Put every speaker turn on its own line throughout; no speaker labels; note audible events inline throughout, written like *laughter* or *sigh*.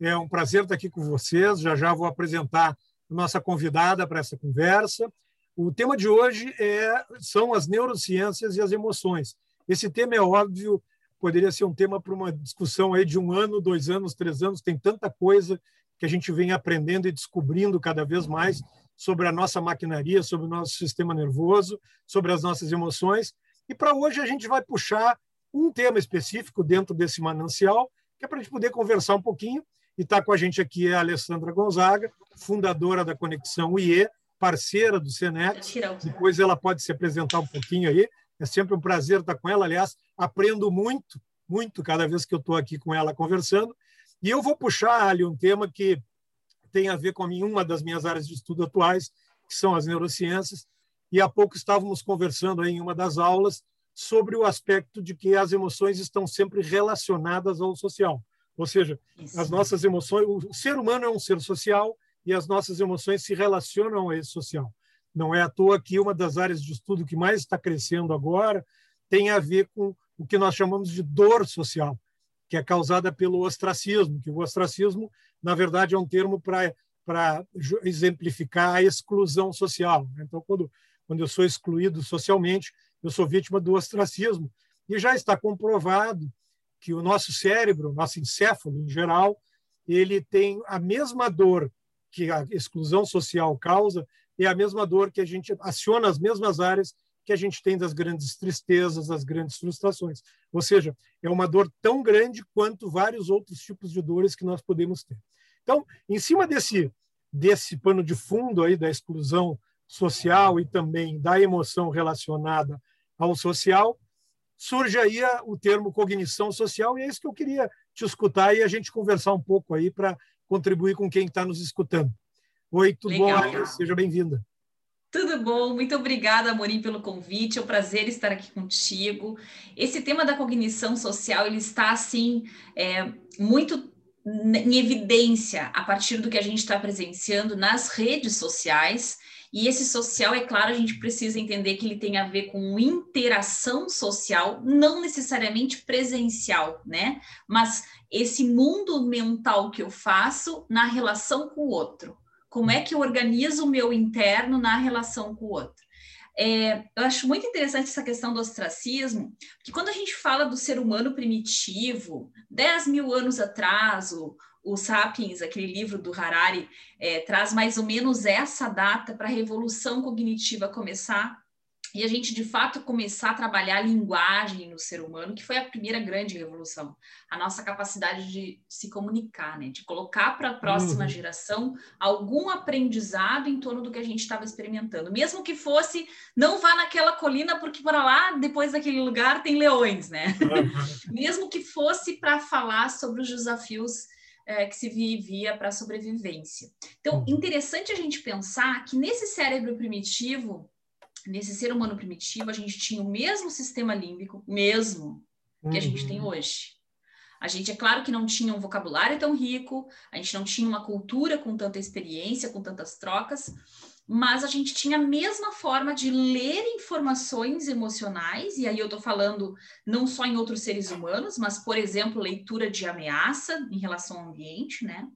É um prazer estar aqui com vocês. Já já vou apresentar nossa convidada para essa conversa. O tema de hoje é, são as neurociências e as emoções. Esse tema é óbvio, poderia ser um tema para uma discussão aí de um ano, dois anos, três anos. Tem tanta coisa que a gente vem aprendendo e descobrindo cada vez mais sobre a nossa maquinaria, sobre o nosso sistema nervoso, sobre as nossas emoções. E para hoje a gente vai puxar um tema específico dentro desse manancial, que é para a gente poder conversar um pouquinho. E está com a gente aqui é a Alessandra Gonzaga, fundadora da Conexão IE, parceira do Senex. Depois ela pode se apresentar um pouquinho aí. É sempre um prazer estar com ela. Aliás, aprendo muito, muito cada vez que eu estou aqui com ela conversando. E eu vou puxar ali um tema que tem a ver com uma das minhas áreas de estudo atuais, que são as neurociências. E há pouco estávamos conversando em uma das aulas sobre o aspecto de que as emoções estão sempre relacionadas ao social. Ou seja, Isso. as nossas emoções, o ser humano é um ser social e as nossas emoções se relacionam a esse social. Não é à toa que uma das áreas de estudo que mais está crescendo agora tem a ver com o que nós chamamos de dor social, que é causada pelo ostracismo, que o ostracismo, na verdade, é um termo para exemplificar a exclusão social. Então, quando, quando eu sou excluído socialmente, eu sou vítima do ostracismo. E já está comprovado que o nosso cérebro, nosso encéfalo em geral, ele tem a mesma dor que a exclusão social causa, é a mesma dor que a gente aciona as mesmas áreas que a gente tem das grandes tristezas, das grandes frustrações. Ou seja, é uma dor tão grande quanto vários outros tipos de dores que nós podemos ter. Então, em cima desse desse pano de fundo aí da exclusão social e também da emoção relacionada ao social, surge aí o termo cognição social e é isso que eu queria te escutar e a gente conversar um pouco aí para contribuir com quem está nos escutando. Oi, tudo Legal. bom? Seja bem-vinda.
Tudo bom, muito obrigada, Amorim, pelo convite. É um prazer estar aqui contigo. Esse tema da cognição social ele está assim é, muito em evidência a partir do que a gente está presenciando nas redes sociais. E esse social, é claro, a gente precisa entender que ele tem a ver com interação social, não necessariamente presencial, né? Mas esse mundo mental que eu faço na relação com o outro. Como é que eu organizo o meu interno na relação com o outro? É, eu acho muito interessante essa questão do ostracismo, que quando a gente fala do ser humano primitivo, 10 mil anos atrás, o, o Sapiens, aquele livro do Harari, é, traz mais ou menos essa data para a revolução cognitiva começar e a gente de fato começar a trabalhar a linguagem no ser humano, que foi a primeira grande revolução, a nossa capacidade de se comunicar, né? de colocar para a próxima uhum. geração algum aprendizado em torno do que a gente estava experimentando, mesmo que fosse não vá naquela colina porque para lá depois daquele lugar tem leões, né? Uhum. *laughs* mesmo que fosse para falar sobre os desafios é, que se vivia para a sobrevivência. Então, uhum. interessante a gente pensar que nesse cérebro primitivo nesse ser humano primitivo, a gente tinha o mesmo sistema límbico, mesmo, que a gente tem uhum. hoje. A gente, é claro que não tinha um vocabulário tão rico, a gente não tinha uma cultura com tanta experiência, com tantas trocas, mas a gente tinha a mesma forma de ler informações emocionais, e aí eu estou falando não só em outros seres humanos, mas, por exemplo, leitura de ameaça em relação ao ambiente, né?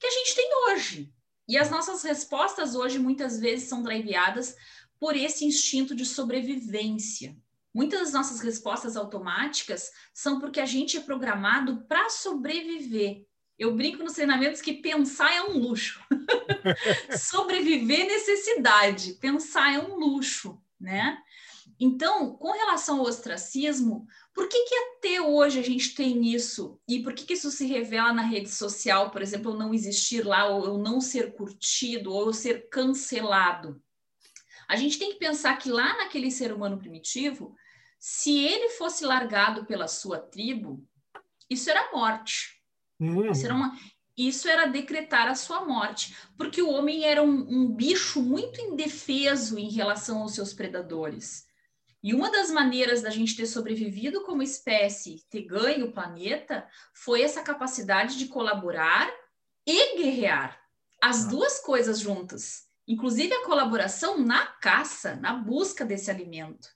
Que a gente tem hoje. E as nossas respostas hoje muitas vezes são driveadas por esse instinto de sobrevivência. Muitas das nossas respostas automáticas são porque a gente é programado para sobreviver. Eu brinco nos treinamentos que pensar é um luxo. *laughs* Sobreviver é necessidade, pensar é um luxo, né? Então, com relação ao ostracismo, por que, que até hoje a gente tem isso? E por que, que isso se revela na rede social, por exemplo, eu não existir lá, ou eu não ser curtido, ou eu ser cancelado? A gente tem que pensar que lá naquele ser humano primitivo, se ele fosse largado pela sua tribo, isso era morte. Uhum. Isso, era uma, isso era decretar a sua morte, porque o homem era um, um bicho muito indefeso em relação aos seus predadores. E uma das maneiras da gente ter sobrevivido como espécie, ter ganho o planeta, foi essa capacidade de colaborar e guerrear. As ah. duas coisas juntas inclusive a colaboração na caça, na busca desse alimento.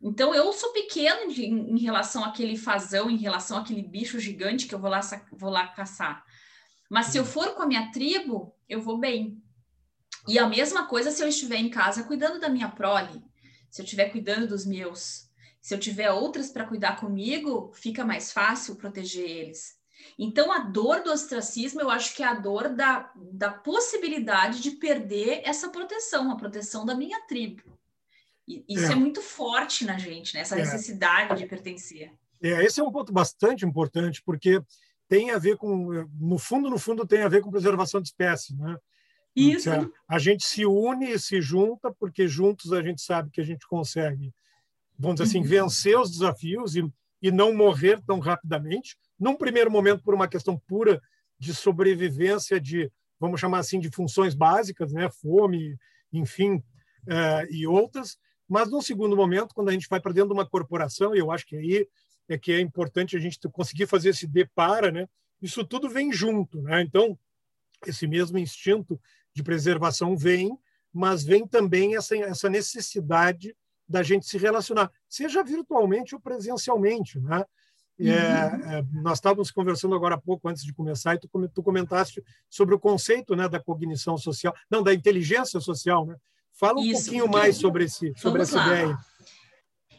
Então, eu sou pequeno de, em, relação àquele fazão, em relação àquele bicho gigante que eu vou lá, vou lá caçar. Mas se eu for com a minha tribo, eu vou bem. E a mesma coisa se eu estiver em casa cuidando da minha prole, se eu estiver cuidando dos meus, se eu tiver outras para cuidar comigo, fica mais fácil proteger eles. Então, a dor do ostracismo, eu acho que é a dor da, da possibilidade de perder essa proteção, a proteção da minha tribo. E isso é, é muito forte na gente, né? essa é. necessidade de pertencer.
É, esse é um ponto bastante importante, porque tem a ver com, no fundo, no fundo, tem a ver com preservação de espécie, né?
Isso.
A, a gente se une e se junta, porque juntos a gente sabe que a gente consegue, vamos dizer assim, uhum. vencer os desafios e, e não morrer tão rapidamente. Num primeiro momento, por uma questão pura de sobrevivência, de, vamos chamar assim, de funções básicas, né? Fome, enfim, uh, e outras. Mas, num segundo momento, quando a gente vai para dentro de uma corporação, e eu acho que aí é que é importante a gente conseguir fazer esse depara, né? Isso tudo vem junto, né? Então, esse mesmo instinto de preservação vem, mas vem também essa, essa necessidade da gente se relacionar, seja virtualmente ou presencialmente, né? É, uhum. É, nós estávamos conversando agora há pouco, antes de começar, e tu, tu comentaste sobre o conceito né, da cognição social, não, da inteligência social. Né? Fala um Isso, pouquinho mais sobre, esse, sobre essa lá. ideia.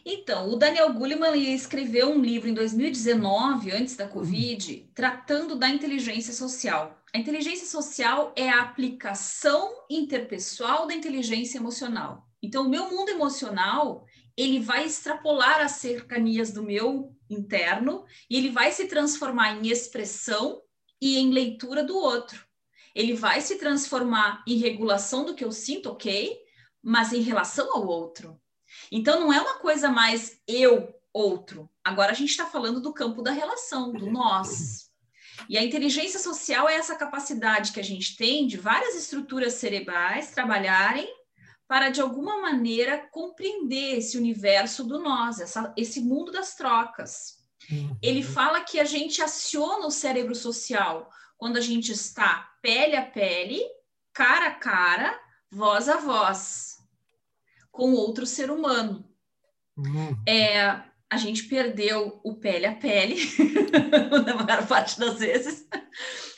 Então, o Daniel Goleman escreveu um livro em 2019, antes da Covid, tratando da inteligência social. A inteligência social é a aplicação interpessoal da inteligência emocional. Então, o meu mundo emocional, ele vai extrapolar as cercanias do meu interno e ele vai se transformar em expressão e em leitura do outro. Ele vai se transformar em regulação do que eu sinto, ok, mas em relação ao outro. Então, não é uma coisa mais eu, outro. Agora a gente está falando do campo da relação, do nós. E a inteligência social é essa capacidade que a gente tem de várias estruturas cerebrais trabalharem para, de alguma maneira, compreender esse universo do nós, essa, esse mundo das trocas. Uhum. Ele fala que a gente aciona o cérebro social quando a gente está pele a pele, cara a cara, voz a voz com outro ser humano. Uhum. É, a gente perdeu o pele a pele, *laughs* na maior parte das vezes,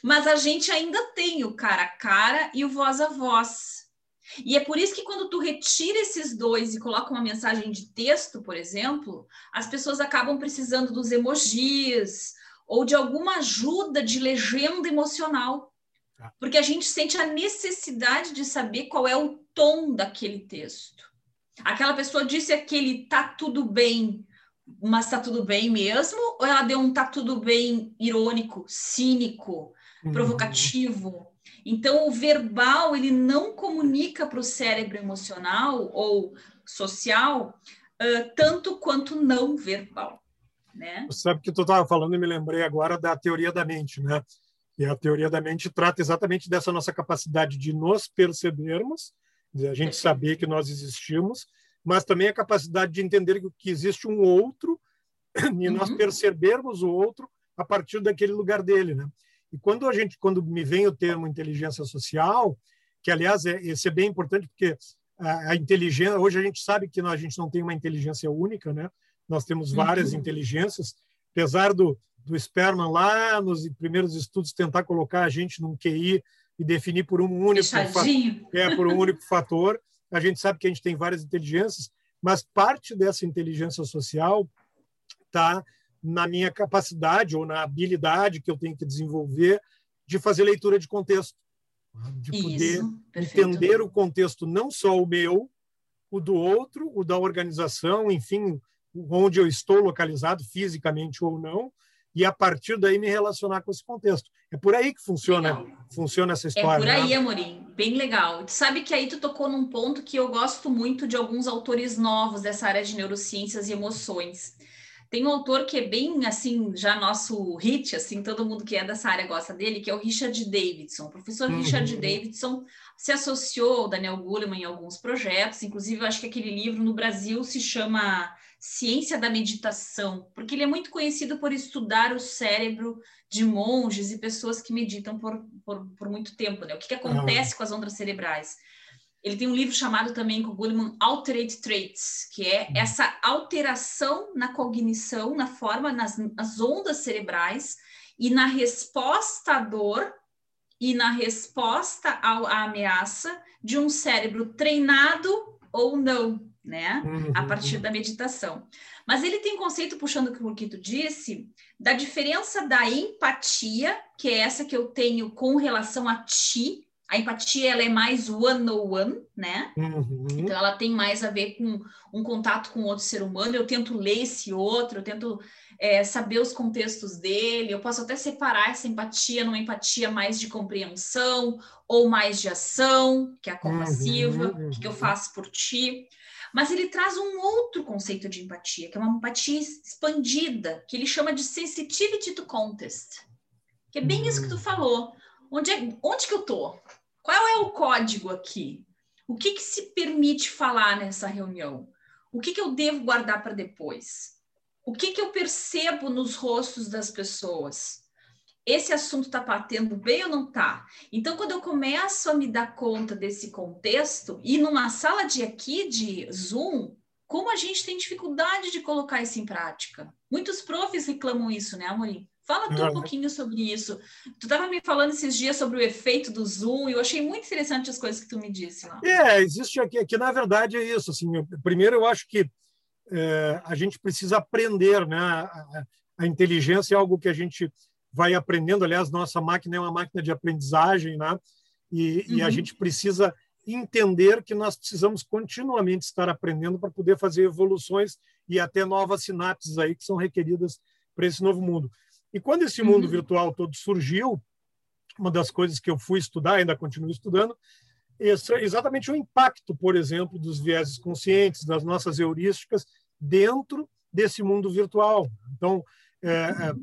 mas a gente ainda tem o cara a cara e o voz a voz. E é por isso que quando tu retira esses dois e coloca uma mensagem de texto, por exemplo, as pessoas acabam precisando dos emojis ou de alguma ajuda de legenda emocional. Tá. Porque a gente sente a necessidade de saber qual é o tom daquele texto. Aquela pessoa disse aquele tá tudo bem, mas tá tudo bem mesmo? Ou ela deu um tá tudo bem irônico, cínico, uhum. provocativo? Então, o verbal, ele não comunica para o cérebro emocional ou social uh, tanto quanto não verbal, né?
Você sabe que tu estava falando e me lembrei agora da teoria da mente, né? E a teoria da mente trata exatamente dessa nossa capacidade de nos percebermos a gente saber que nós existimos, mas também a capacidade de entender que existe um outro *clears throat* e nós uhum. percebermos o outro a partir daquele lugar dele, né? E quando a gente, quando me vem o termo inteligência social, que aliás é, esse é bem importante porque a, a inteligência, hoje a gente sabe que a gente não tem uma inteligência única, né? Nós temos várias uhum. inteligências, apesar do, do Sperman lá nos primeiros estudos tentar colocar a gente num QI e definir por um único é por um único fator. A gente sabe que a gente tem várias inteligências, mas parte dessa inteligência social está na minha capacidade ou na habilidade que eu tenho que desenvolver de fazer leitura de contexto, de poder Isso, entender o contexto não só o meu, o do outro, o da organização, enfim, onde eu estou localizado fisicamente ou não, e a partir daí me relacionar com esse contexto. É por aí que funciona, funciona essa história.
É por aí, né? Amorim, bem legal. Tu sabe que aí tu tocou num ponto que eu gosto muito de alguns autores novos dessa área de neurociências e emoções. Tem um autor que é bem assim, já nosso hit, assim, todo mundo que é dessa área gosta dele, que é o Richard Davidson. O professor uhum. Richard Davidson se associou ao Daniel Goleman em alguns projetos, inclusive eu acho que aquele livro no Brasil se chama Ciência da Meditação, porque ele é muito conhecido por estudar o cérebro de monges e pessoas que meditam por, por, por muito tempo, né? O que, que acontece com as ondas cerebrais. Ele tem um livro chamado também com Goleman Altered Traits, que é uhum. essa alteração na cognição, na forma, nas, nas ondas cerebrais e na resposta à dor e na resposta à ameaça de um cérebro treinado ou não, né? Uhum. A partir da meditação. Mas ele tem conceito, puxando o que tu disse, da diferença da empatia, que é essa que eu tenho com relação a ti. A empatia ela é mais one-on-one, -on -one, né? Uhum. Então ela tem mais a ver com um contato com outro ser humano. Eu tento ler esse outro, eu tento é, saber os contextos dele, eu posso até separar essa empatia numa empatia mais de compreensão ou mais de ação, que é a compassiva, uhum, o que, eu faço por ti. Mas ele traz um outro conceito de empatia, que é uma empatia expandida, que ele chama de sensitivity to context, que é bem isso que tu hum. falou. Onde, é, onde que eu tô? Qual é o código aqui? O que, que se permite falar nessa reunião? O que, que eu devo guardar para depois? o que, que eu percebo nos rostos das pessoas? Esse assunto está batendo bem ou não está? Então, quando eu começo a me dar conta desse contexto, e numa sala de aqui, de Zoom, como a gente tem dificuldade de colocar isso em prática? Muitos profs reclamam isso, né, Amorim? Fala tu um pouquinho sobre isso. Tu estava me falando esses dias sobre o efeito do Zoom e eu achei muito interessante as coisas que tu me disse lá.
É, existe aqui, aqui na verdade é isso. Assim, primeiro, eu acho que é, a gente precisa aprender, né? A, a, inteligência é algo que a gente vai aprendendo. Aliás, nossa máquina é uma máquina de aprendizagem, né? E, uhum. e a uhum. gente precisa entender que nós precisamos continuamente estar aprendendo para poder fazer evoluções e até novas sinapses aí que são requeridas para esse novo mundo. E quando esse mundo uhum. virtual todo surgiu, uma das coisas que eu fui estudar, ainda continuo estudando, é exatamente o impacto, por exemplo, dos vieses conscientes, das nossas heurísticas dentro desse mundo virtual. Então, é, é,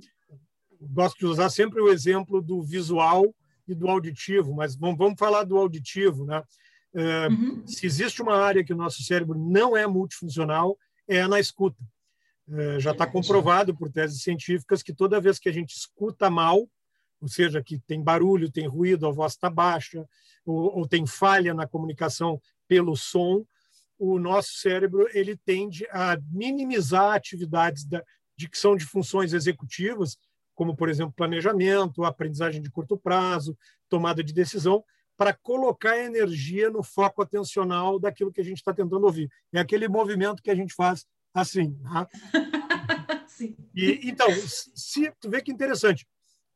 gosto de usar sempre o exemplo do visual e do auditivo, mas vamos, vamos falar do auditivo. Né? É, uhum. Se existe uma área que o nosso cérebro não é multifuncional, é na escuta. É, já está comprovado por teses científicas que toda vez que a gente escuta mal, ou seja, que tem barulho, tem ruído, a voz está baixa, ou, ou tem falha na comunicação pelo som, o nosso cérebro ele tende a minimizar atividades da, de que são de funções executivas, como por exemplo planejamento, aprendizagem de curto prazo, tomada de decisão, para colocar energia no foco atencional daquilo que a gente está tentando ouvir. É aquele movimento que a gente faz assim. *laughs* Tá? E, então, se tu vê que interessante,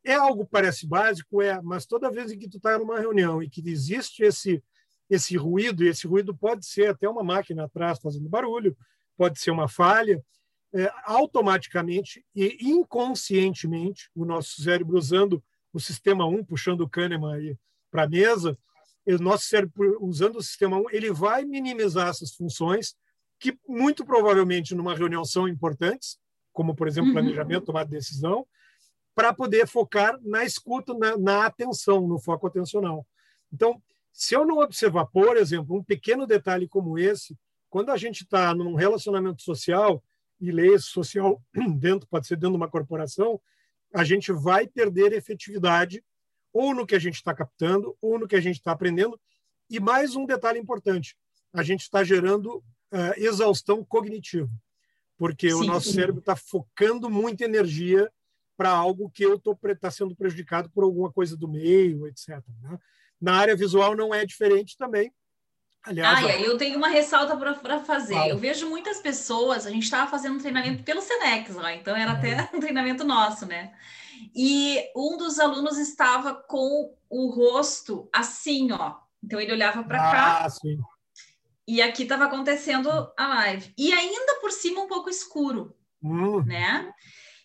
é algo parece básico, é, mas toda vez em que tu está numa reunião e que existe esse esse ruído, e esse ruído pode ser até uma máquina atrás fazendo barulho, pode ser uma falha, é, automaticamente e inconscientemente, o nosso cérebro usando o sistema 1, puxando o Kahneman para a mesa, o nosso cérebro usando o sistema 1, ele vai minimizar essas funções que muito provavelmente numa reunião são importantes, como por exemplo uhum. planejamento, tomar decisão, para poder focar na escuta, na, na atenção, no foco atencional. Então, se eu não observar, por exemplo, um pequeno detalhe como esse, quando a gente está num relacionamento social, e esse social *clears throat* dentro, pode ser dentro de uma corporação, a gente vai perder efetividade ou no que a gente está captando, ou no que a gente está aprendendo. E mais um detalhe importante: a gente está gerando uh, exaustão cognitiva, porque sim, o nosso cérebro está focando muita energia para algo que eu estou tá sendo prejudicado por alguma coisa do meio, etc. Né? Na área visual não é diferente também.
Aliás, ah, eu tenho uma ressalta para fazer. Eu vejo muitas pessoas, a gente estava fazendo um treinamento pelo Senex lá, então era até uhum. um treinamento nosso, né? E um dos alunos estava com o rosto assim, ó. Então ele olhava para ah, cá. Sim. E aqui estava acontecendo a live. E ainda por cima um pouco escuro, hum. né?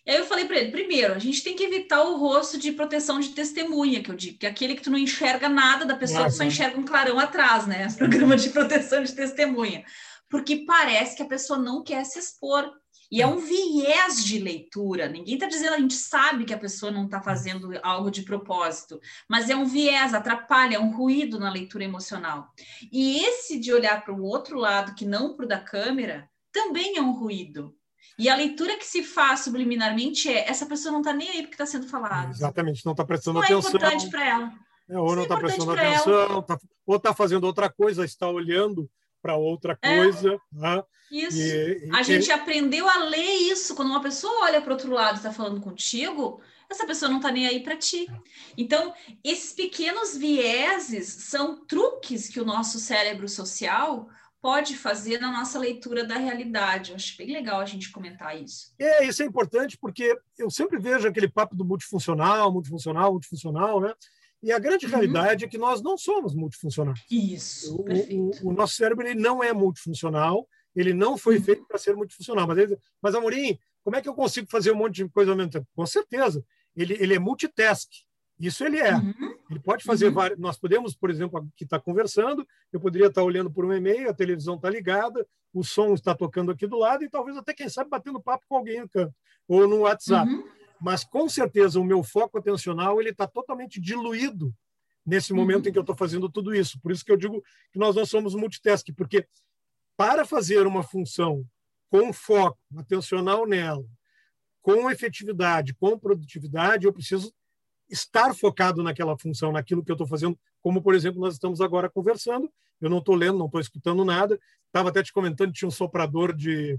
E aí eu falei para ele, primeiro, a gente tem que evitar o rosto de proteção de testemunha, que eu digo, que é aquele que tu não enxerga nada da pessoa, tu só enxerga um clarão atrás, né? Programa de proteção de testemunha. Porque parece que a pessoa não quer se expor. E é um viés de leitura. Ninguém está dizendo, a gente sabe que a pessoa não está fazendo algo de propósito, mas é um viés, atrapalha, é um ruído na leitura emocional. E esse de olhar para o outro lado, que não para o da câmera, também é um ruído. E a leitura que se faz subliminarmente é essa pessoa não está nem aí porque está sendo falado.
Exatamente, não está prestando não é atenção.
É importante para ela.
É, ou não está é prestando atenção, tá, ou está fazendo outra coisa, está olhando para outra é. coisa. É. Né?
Isso. E, a e, gente e... aprendeu a ler isso. Quando uma pessoa olha para o outro lado e está falando contigo, essa pessoa não está nem aí para ti. É. Então, esses pequenos vieses são truques que o nosso cérebro social pode fazer na nossa leitura da realidade. Eu acho bem legal a gente comentar isso.
É, isso é importante porque eu sempre vejo aquele papo do multifuncional, multifuncional, multifuncional, né? E a grande uhum. realidade é que nós não somos multifuncionais.
Isso,
o, o, o, nosso cérebro ele não é multifuncional, ele não foi uhum. feito para ser multifuncional. Mas, ele, mas, Amorim, como é que eu consigo fazer um monte de coisa ao mesmo tempo? Com certeza, ele, ele é multitask. Isso ele é. Uhum. Ele pode fazer uhum. várias. Nós podemos, por exemplo, aqui estar tá conversando, eu poderia estar tá olhando por um e-mail, a televisão está ligada, o som está tocando aqui do lado e talvez até, quem sabe, batendo papo com alguém no canto ou no WhatsApp. Uhum. Mas, com certeza, o meu foco atencional ele está totalmente diluído nesse momento uhum. em que eu estou fazendo tudo isso. Por isso que eu digo que nós não somos multitask, porque para fazer uma função com foco atencional nela, com efetividade, com produtividade, eu preciso estar focado naquela função, naquilo que eu estou fazendo, como, por exemplo, nós estamos agora conversando, eu não estou lendo, não estou escutando nada, estava até te comentando que tinha um soprador de,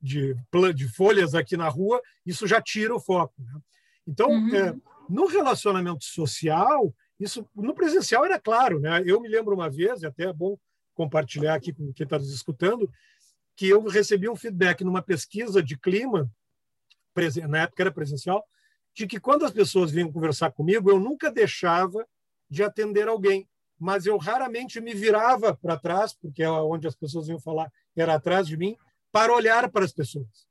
de, de folhas aqui na rua, isso já tira o foco. Né? Então, uhum. é, no relacionamento social, isso no presencial era claro. Né? Eu me lembro uma vez, e até é bom compartilhar aqui com quem está nos escutando, que eu recebi um feedback numa pesquisa de clima, na época era presencial, de que quando as pessoas vinham conversar comigo, eu nunca deixava de atender alguém, mas eu raramente me virava para trás, porque é onde as pessoas iam falar era atrás de mim, para olhar para as pessoas.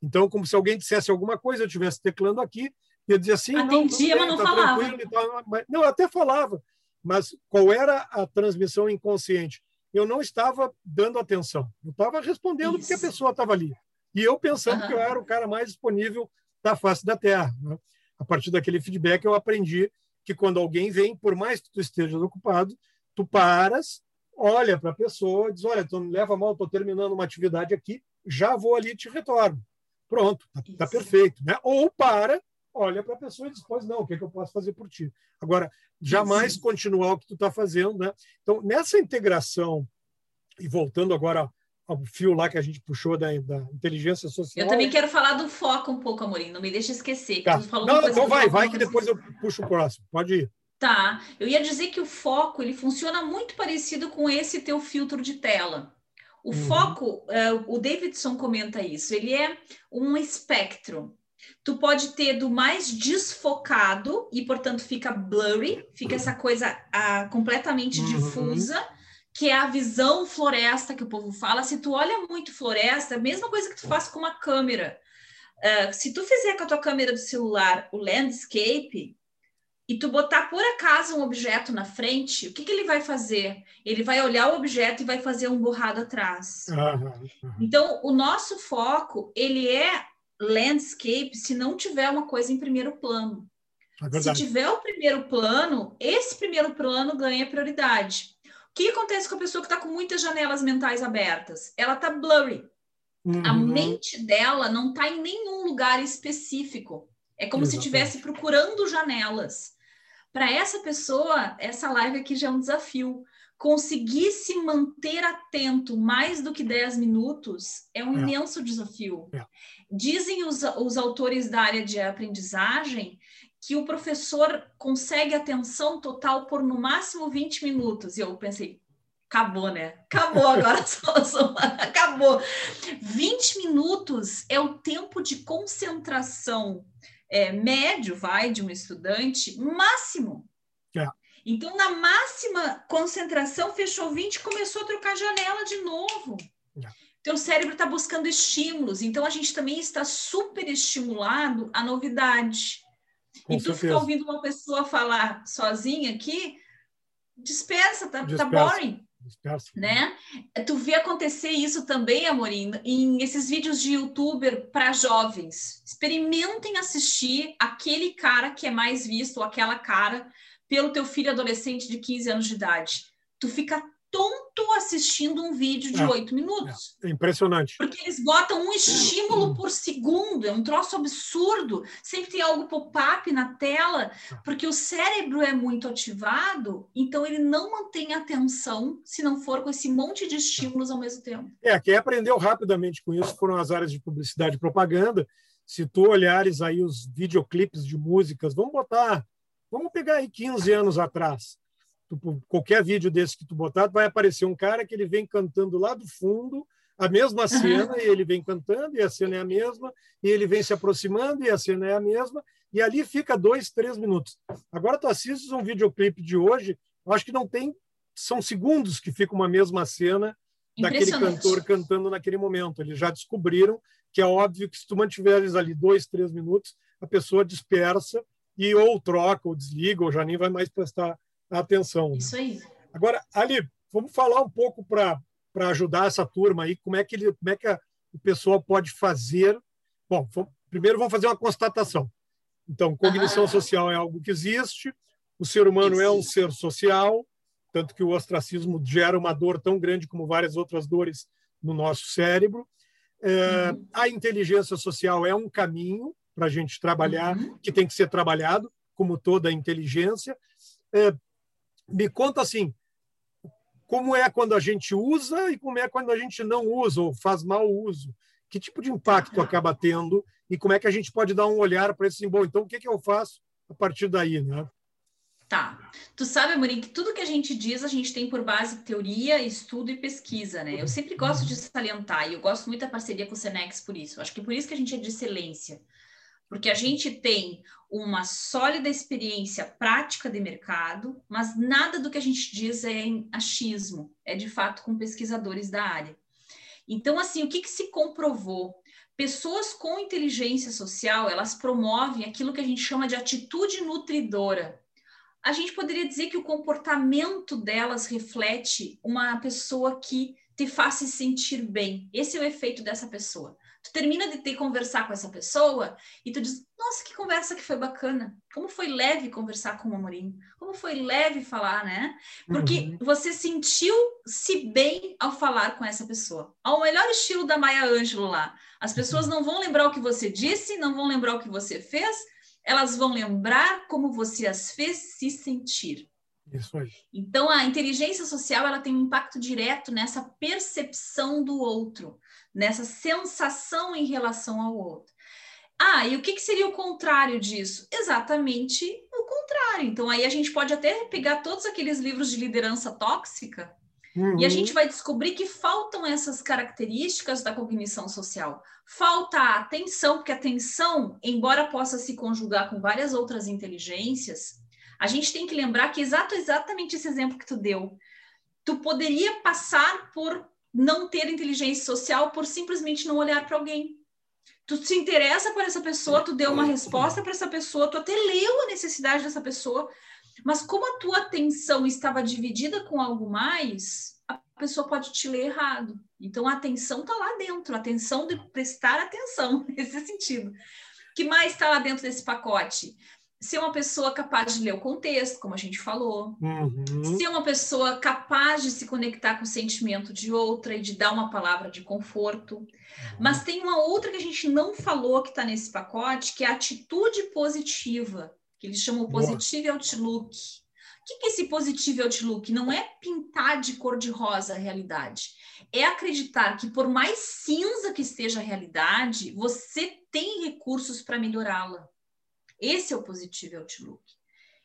Então, como se alguém dissesse alguma coisa, eu estivesse teclando aqui, e eu dizia assim,
Atendia,
não,
não, mas não tá
falava. Mas, não, eu até falava, mas qual era a transmissão inconsciente? Eu não estava dando atenção, eu estava respondendo Isso. porque a pessoa estava ali. E eu pensando uhum. que eu era o cara mais disponível da face da Terra. Né? A partir daquele feedback, eu aprendi que quando alguém vem, por mais que tu estejas ocupado, tu paras, olha para a pessoa, diz: Olha, tu não leva mal, estou terminando uma atividade aqui, já vou ali e te retorno. Pronto, está tá perfeito. Né? Ou para, olha para a pessoa e diz: Pois não, o que, é que eu posso fazer por ti? Agora, jamais Sim. continuar o que tu está fazendo. Né? Então, nessa integração, e voltando agora o fio lá que a gente puxou da, da, inteligência social.
Eu também quero falar do foco um pouco, Amorim, não me deixa esquecer.
Tá. não, então vai, vai que depois eu puxo o próximo. Pode ir.
Tá, eu ia dizer que o foco ele funciona muito parecido com esse teu filtro de tela. O uhum. foco, uh, o Davidson comenta isso, ele é um espectro. Tu pode ter do mais desfocado e, portanto, fica blurry, fica essa coisa uh, completamente uhum. difusa que é a visão floresta que o povo fala. Se tu olha muito floresta, a mesma coisa que tu faz com uma câmera. Uh, se tu fizer com a tua câmera do celular o landscape e tu botar por acaso um objeto na frente, o que, que ele vai fazer? Ele vai olhar o objeto e vai fazer um borrado atrás. Uhum, uhum. Então, o nosso foco, ele é landscape se não tiver uma coisa em primeiro plano. É se tiver o primeiro plano, esse primeiro plano ganha prioridade. O que acontece com a pessoa que está com muitas janelas mentais abertas? Ela está blurry. Uhum. A mente dela não está em nenhum lugar específico. É como Exatamente. se estivesse procurando janelas. Para essa pessoa, essa live aqui já é um desafio. Conseguir se manter atento mais do que 10 minutos é um é. imenso desafio. É. Dizem os, os autores da área de aprendizagem que o professor consegue atenção total por no máximo 20 minutos. E eu pensei, acabou, né? Acabou agora, *laughs* acabou. 20 minutos é o tempo de concentração é, médio, vai, de um estudante, máximo. É. Então, na máxima concentração, fechou 20 começou a trocar janela de novo. É. O cérebro está buscando estímulos. Então, a gente também está super estimulado à novidade. Com e tu certeza. ficar ouvindo uma pessoa falar sozinha aqui, dispersa, tá, tá dispersa. tá boring. Dispersa. Né? Tu vê acontecer isso também, Amorim, em esses vídeos de youtuber para jovens. Experimentem assistir aquele cara que é mais visto, ou aquela cara, pelo teu filho adolescente de 15 anos de idade. Tu fica tonto assistindo um vídeo de
É,
oito minutos.
É impressionante.
Porque eles botam um estímulo por segundo, é um troço absurdo. Sempre tem algo pop-up na tela, porque o cérebro é muito ativado, então ele não mantém atenção se não for com esse monte de estímulos ao mesmo tempo.
É, quem aprendeu rapidamente com isso foram as áreas de publicidade e propaganda. Se tu olhares aí os videoclipes de músicas, vamos botar, vamos pegar aí 15 anos atrás. Tu, qualquer vídeo desse que tu botar, vai aparecer um cara que ele vem cantando lá do fundo, a mesma cena, e ele vem cantando, e a cena é a mesma, e ele vem se aproximando, e a cena é a mesma, e ali fica dois, três minutos. Agora tu assistes um videoclipe de hoje, acho que não tem, são segundos que fica uma mesma cena daquele cantor cantando naquele momento. Eles já descobriram que é óbvio que se tu mantiveres ali dois, três minutos, a pessoa dispersa e ou troca, ou desliga, ou já nem vai mais prestar atenção.
Né? Isso aí.
Agora, Ali, vamos falar um pouco para ajudar essa turma aí, como é que, ele, como é que a, o pessoal pode fazer. Bom, vamos, primeiro vamos fazer uma constatação. Então, cognição social é algo que existe, o ser humano existe. é um ser social, tanto que o ostracismo gera uma dor tão grande como várias outras dores no nosso cérebro. É, uhum. A inteligência social é um caminho para a gente trabalhar, uhum. que tem que ser trabalhado, como toda a inteligência. É, me conta assim, como é quando a gente usa e como é quando a gente não usa ou faz mau uso. Que tipo de impacto acaba tendo e como é que a gente pode dar um olhar para esse bom, então o que, que eu faço a partir daí, né?
Tá. Tu sabe, Amorim, que tudo que a gente diz, a gente tem por base teoria, estudo e pesquisa, né? Eu sempre gosto de salientar, e eu gosto muito da parceria com o Senex por isso. Acho que por isso que a gente é de excelência. Porque a gente tem uma sólida experiência prática de mercado, mas nada do que a gente diz é achismo, é de fato com pesquisadores da área. Então, assim, o que, que se comprovou? Pessoas com inteligência social, elas promovem aquilo que a gente chama de atitude nutridora a gente poderia dizer que o comportamento delas reflete uma pessoa que te faz se sentir bem. Esse é o efeito dessa pessoa. Tu termina de ter conversar com essa pessoa e tu diz: Nossa, que conversa que foi bacana. Como foi leve conversar com o Amorim. Como foi leve falar, né? Porque uhum. você sentiu-se bem ao falar com essa pessoa. Ao melhor estilo da Maya Angelou lá. As pessoas uhum. não vão lembrar o que você disse, não vão lembrar o que você fez, elas vão lembrar como você as fez se sentir.
Isso aí.
Então, a inteligência social ela tem um impacto direto nessa percepção do outro, nessa sensação em relação ao outro. Ah, e o que, que seria o contrário disso? Exatamente o contrário. Então, aí a gente pode até pegar todos aqueles livros de liderança tóxica Uhum. E a gente vai descobrir que faltam essas características da cognição social. Falta a atenção, porque a atenção, embora possa se conjugar com várias outras inteligências, a gente tem que lembrar que exato, exatamente esse exemplo que tu deu. Tu poderia passar por não ter inteligência social por simplesmente não olhar para alguém. Tu se interessa por essa pessoa, tu deu uma resposta para essa pessoa, tu até leu a necessidade dessa pessoa, mas como a tua atenção estava dividida com algo mais, a pessoa pode te ler errado. Então a atenção está lá dentro, a atenção de prestar atenção *laughs* nesse sentido. O que mais está lá dentro desse pacote? Ser uma pessoa capaz de ler o contexto, como a gente falou. Uhum. Ser uma pessoa capaz de se conectar com o sentimento de outra e de dar uma palavra de conforto. Uhum. Mas tem uma outra que a gente não falou que está nesse pacote, que é a atitude positiva que eles chamam Positive Boa. Outlook. O que é esse Positive Outlook? Não é pintar de cor de rosa a realidade. É acreditar que, por mais cinza que esteja a realidade, você tem recursos para melhorá-la. Esse é o Positive Outlook.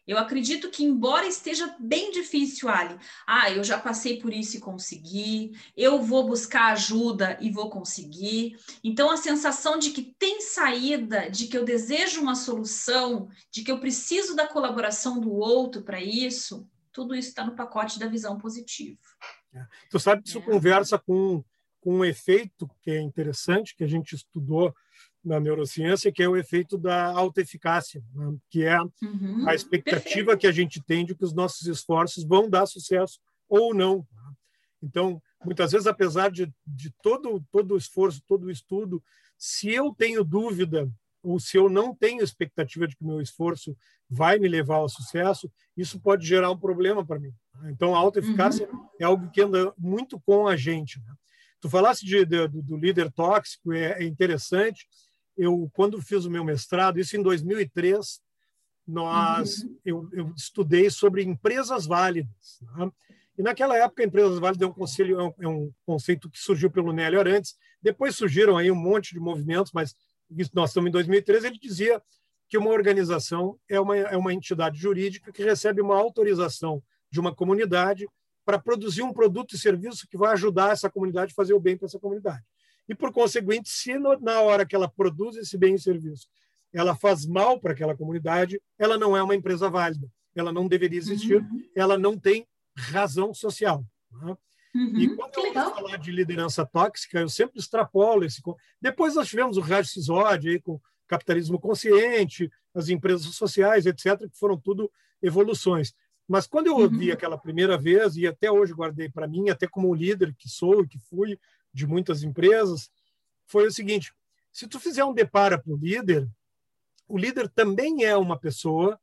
Eu acredito que, embora esteja bem difícil, Ali, ah, eu já passei por isso e consegui, eu vou buscar ajuda e vou conseguir. Então, a sensação de que tem saída, de que eu desejo uma solução, de que eu preciso da colaboração do outro para isso, tudo isso está no pacote da visão positiva.
É. Tu sabe que isso é. conversa com, com um efeito que é interessante, que a gente estudou na neurociência, que é o efeito da autoeficácia, né? que é uhum. a expectativa Perfeito. que a gente tem de que os nossos esforços vão dar sucesso ou não. Tá? Então, muitas vezes, apesar de, de todo, todo o esforço, todo o estudo, se eu tenho dúvida ou se eu não tenho expectativa de que o meu esforço vai me levar ao sucesso, isso pode gerar um problema para mim. Então, a autoeficácia uhum. é algo que anda muito com a gente. Né? Tu falasse de, de, do líder tóxico, é, é, interessante. Eu, quando fiz o meu mestrado, isso em 2003, nós, uhum. eu, eu, estudei sobre empresas válidas. Né? E naquela época, empresas válidas é um, conselho, é um, é um conceito que surgiu pelo Nélio Arantes. Depois surgiram aí um monte de movimentos, mas nós estamos em 2013. Ele dizia que uma organização é uma, é uma entidade jurídica que recebe uma autorização de uma comunidade para produzir um produto e serviço que vai ajudar essa comunidade a fazer o bem para essa comunidade. E, por conseguinte, se no, na hora que ela produz esse bem e serviço, ela faz mal para aquela comunidade, ela não é uma empresa válida, ela não deveria existir, uhum. ela não tem razão social. Né? Uhum. E quando eu vou falar de liderança tóxica, eu sempre extrapolo esse. Depois nós tivemos o Rádio Cisódio aí com capitalismo consciente, as empresas sociais, etc., que foram tudo evoluções. Mas quando eu ouvi uhum. aquela primeira vez, e até hoje guardei para mim, até como líder que sou e que fui de muitas empresas, foi o seguinte: se tu fizer um depara para o líder, o líder também é uma pessoa,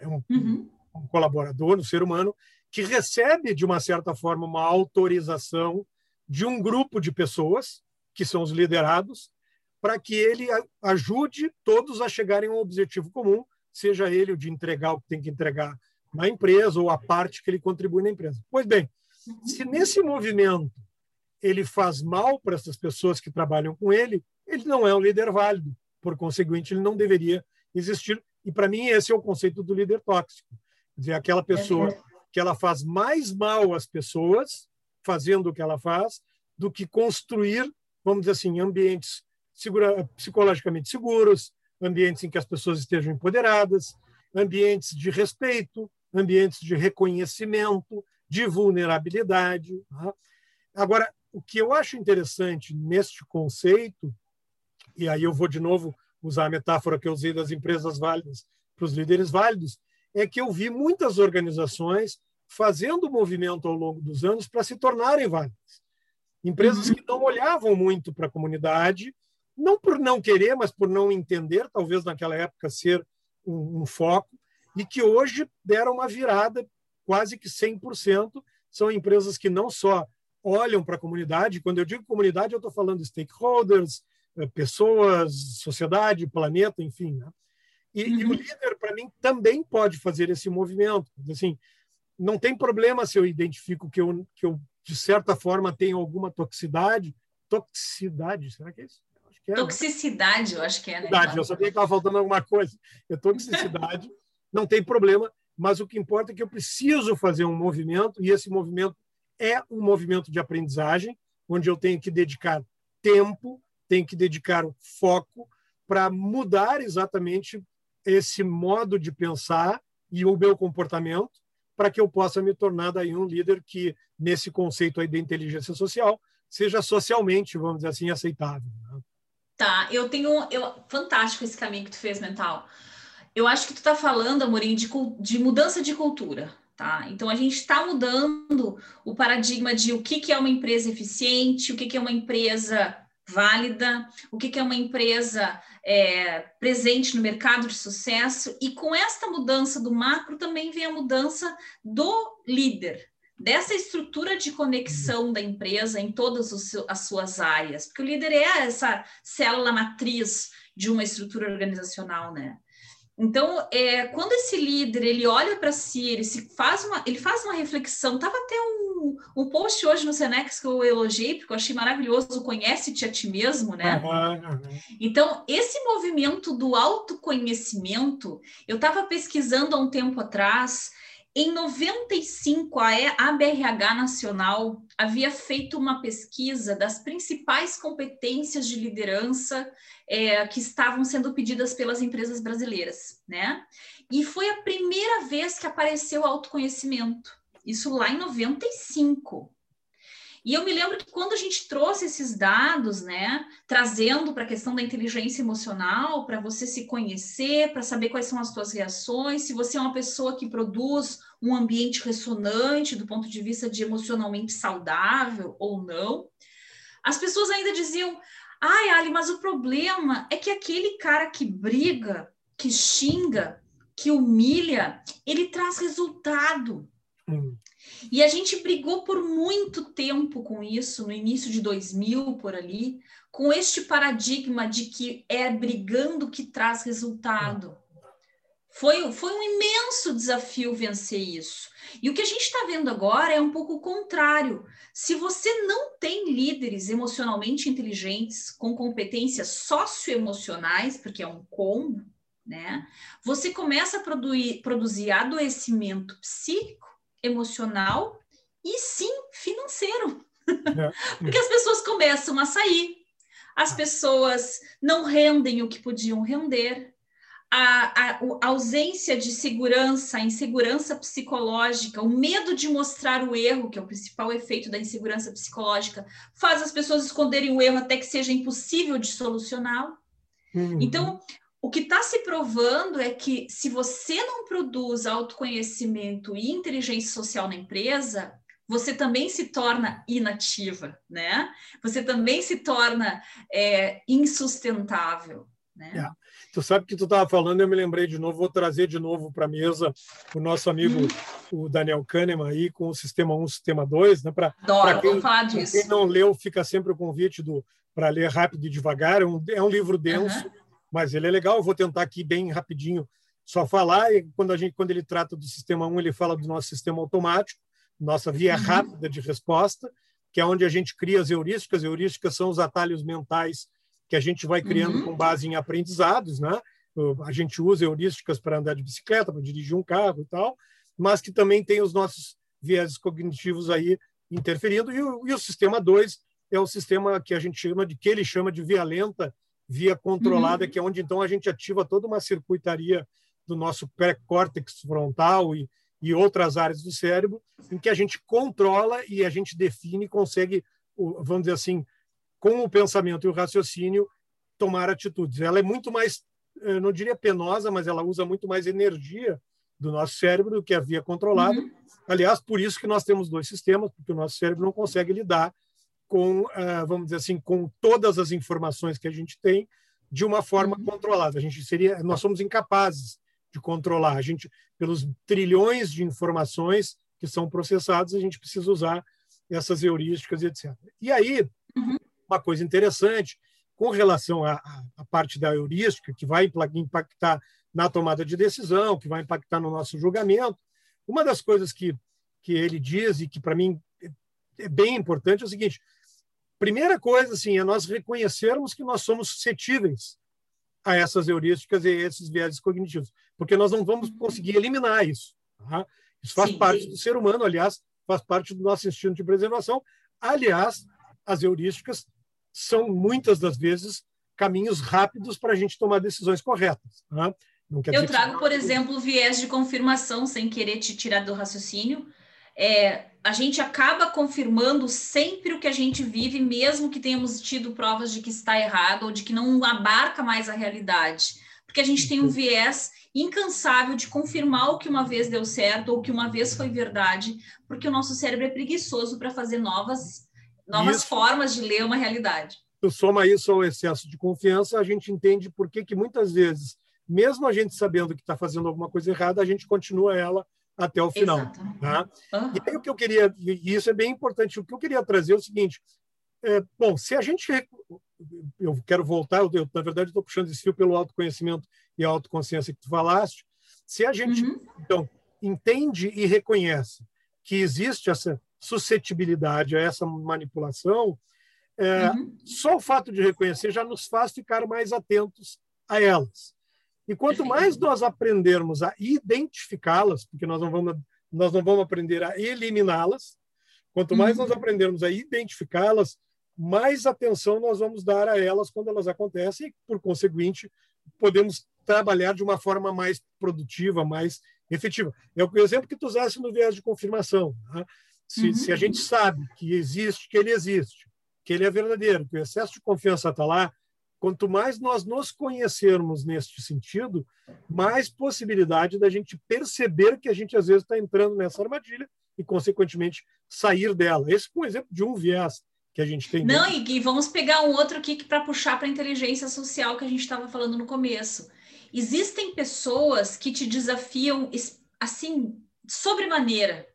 é um, uhum. um colaborador, um ser humano, que recebe, de uma certa forma, uma autorização de um grupo de pessoas, que são os liderados, para que ele ajude todos a chegarem a um objetivo comum, seja ele o de entregar o que tem que entregar na empresa ou a parte que ele contribui na empresa. Pois bem, se nesse movimento ele faz mal para essas pessoas que trabalham com ele, ele não é um líder válido. Por conseguinte, ele não deveria existir. E para mim esse é o conceito do líder tóxico. Quer dizer, aquela pessoa que ela faz mais mal às pessoas fazendo o que ela faz do que construir, vamos dizer assim, ambientes segura, psicologicamente seguros, ambientes em que as pessoas estejam empoderadas, ambientes de respeito, ambientes de reconhecimento, de vulnerabilidade. Tá? Agora, o que eu acho interessante neste conceito, e aí eu vou de novo usar a metáfora que eu usei das empresas válidas para os líderes válidos, é que eu vi muitas organizações fazendo movimento ao longo dos anos para se tornarem válidas. Empresas uhum. que não olhavam muito para a comunidade, não por não querer, mas por não entender, talvez naquela época ser um, um foco, e que hoje deram uma virada quase que 100%. São empresas que não só olham para a comunidade, quando eu digo comunidade, eu estou falando stakeholders, eh, pessoas, sociedade, planeta, enfim. Né? E, uhum. e, o uhum. líder, para mim, também pode fazer esse movimento. Assim, não tem problema se eu identifico que eu, que eu de certa forma, tenho alguma toxicidade. Toxicidade, será que é isso?
Que é, né? toxicidade, né? eu acho que é. Né?
Eu sabia que estava faltando alguma coisa. É toxicidade, *laughs* não tem problema, mas o que importa é que eu preciso fazer um movimento, e esse movimento é um movimento de aprendizagem, onde eu tenho que dedicar tempo, tenho que dedicar foco para mudar exatamente esse modo de pensar e o meu comportamento para que eu possa me tornar daí um líder que, nesse conceito aí da inteligência social, seja socialmente, vamos dizer assim, aceitável. Né?
Tá, eu tenho. Eu, fantástico esse caminho que tu fez, mental. Eu acho que tu está falando, Amorim, de, de mudança de cultura. Tá? Então, a gente está mudando o paradigma de o que, que é uma empresa eficiente, o que, que é uma empresa válida, o que, que é uma empresa é, presente no mercado de sucesso, e com esta mudança do macro também vem a mudança do líder, dessa estrutura de conexão da empresa em todas as suas áreas, porque o líder é essa célula matriz de uma estrutura organizacional, né? Então, é, quando esse líder ele olha para si, ele se faz uma, ele faz uma reflexão. Tava até um, um post hoje no Senex que eu elogiei, porque eu achei maravilhoso. Conhece-te a ti mesmo, né? Uhum, uhum. Então, esse movimento do autoconhecimento, eu estava pesquisando há um tempo atrás. Em 95, a ABRH Nacional havia feito uma pesquisa das principais competências de liderança é, que estavam sendo pedidas pelas empresas brasileiras, né? E foi a primeira vez que apareceu autoconhecimento, isso lá em 95. E eu me lembro que quando a gente trouxe esses dados, né, trazendo para a questão da inteligência emocional, para você se conhecer, para saber quais são as suas reações, se você é uma pessoa que produz um ambiente ressonante do ponto de vista de emocionalmente saudável ou não, as pessoas ainda diziam: Ai, Ali, mas o problema é que aquele cara que briga, que xinga, que humilha, ele traz resultado. Hum. E a gente brigou por muito tempo com isso, no início de 2000, por ali, com este paradigma de que é brigando que traz resultado. Foi, foi um imenso desafio vencer isso. E o que a gente está vendo agora é um pouco o contrário. Se você não tem líderes emocionalmente inteligentes, com competências socioemocionais, porque é um combo, né? Você começa a produzir, produzir adoecimento psíquico, emocional e sim financeiro. É. *laughs* porque as pessoas começam a sair, as pessoas não rendem o que podiam render, a, a, a, ausência de segurança, a insegurança psicológica, o medo de mostrar o erro, que é o principal efeito da insegurança psicológica, faz as pessoas esconderem o erro até que seja impossível de solucioná-lo. Uhum. Então, o que está se provando é que se você não produz autoconhecimento e inteligência social na empresa, você também se torna inativa, né? Você também se torna é, insustentável. Né?
É. Tu sabe que tu estava falando, eu me lembrei de novo, vou trazer de novo para a mesa o nosso amigo hum. o Daniel Kahneman aí com o Sistema 1, Sistema 2, né? Para
quem, falar disso.
quem não leu, fica sempre o convite do para ler rápido e devagar. É um, é um livro denso, uhum. Mas ele é legal. Eu vou tentar aqui bem rapidinho só falar. E quando a gente, quando ele trata do Sistema 1, ele fala do nosso sistema automático, nossa via uhum. rápida de resposta, que é onde a gente cria as heurísticas. Heurísticas são os atalhos mentais que a gente vai criando uhum. com base em aprendizados, né? A gente usa heurísticas para andar de bicicleta, para dirigir um carro e tal, mas que também tem os nossos viés cognitivos aí interferindo. E o, e o sistema 2 é o sistema que a gente chama de que ele chama de via lenta, via controlada, uhum. que é onde então a gente ativa toda uma circuitaria do nosso pré-córtex frontal e, e outras áreas do cérebro, em que a gente controla e a gente define, consegue, vamos dizer assim, com o pensamento e o raciocínio, tomar atitudes. Ela é muito mais, não diria penosa, mas ela usa muito mais energia do nosso cérebro do que a via controlada. Uhum. Aliás, por isso que nós temos dois sistemas, porque o nosso cérebro não consegue lidar com, ah, vamos dizer assim, com todas as informações que a gente tem de uma forma uhum. controlada. A gente seria, nós somos incapazes de controlar. A gente, pelos trilhões de informações que são processadas, a gente precisa usar essas heurísticas e etc. E aí, uhum uma coisa interessante com relação à, à parte da heurística, que vai impactar na tomada de decisão, que vai impactar no nosso julgamento. Uma das coisas que, que ele diz e que para mim é bem importante é o seguinte: primeira coisa assim, é nós reconhecermos que nós somos suscetíveis a essas heurísticas e a esses viéses cognitivos, porque nós não vamos conseguir eliminar isso. Tá? Isso faz Sim. parte do ser humano, aliás, faz parte do nosso instinto de preservação. Aliás, as heurísticas são muitas das vezes caminhos rápidos para a gente tomar decisões corretas. Né?
Eu trago, por exemplo, o viés de confirmação, sem querer te tirar do raciocínio. É, a gente acaba confirmando sempre o que a gente vive, mesmo que tenhamos tido provas de que está errado ou de que não abarca mais a realidade. Porque a gente tem um viés incansável de confirmar o que uma vez deu certo ou que uma vez foi verdade, porque o nosso cérebro é preguiçoso para fazer novas novas isso, formas de ler uma realidade.
Tu soma isso ao excesso de confiança, a gente entende por que, que muitas vezes, mesmo a gente sabendo que está fazendo alguma coisa errada, a gente continua ela até o final. Uhum. E aí o que eu queria, e isso é bem importante, o que eu queria trazer é o seguinte: é, bom, se a gente. Eu quero voltar, eu, eu na verdade estou puxando esse fio pelo autoconhecimento e a autoconsciência que tu falaste. Se a gente, uhum. então, entende e reconhece que existe essa suscetibilidade a essa manipulação, é, uhum. só o fato de reconhecer já nos faz ficar mais atentos a elas. E quanto mais nós aprendermos a identificá-las, porque nós não vamos, nós não vamos aprender a eliminá-las, quanto mais uhum. nós aprendermos a identificá-las, mais atenção nós vamos dar a elas quando elas acontecem e, por conseguinte, podemos trabalhar de uma forma mais produtiva, mais efetiva. É o exemplo que tu usaste no viés de confirmação. Tá? Se, uhum. se a gente sabe que existe, que ele existe, que ele é verdadeiro, que o excesso de confiança está lá, quanto mais nós nos conhecermos neste sentido, mais possibilidade da gente perceber que a gente às vezes está entrando nessa armadilha e, consequentemente, sair dela. Esse é um exemplo de um viés que a gente tem.
Não, e vamos pegar um outro aqui para puxar para a inteligência social que a gente estava falando no começo. Existem pessoas que te desafiam assim sobremaneira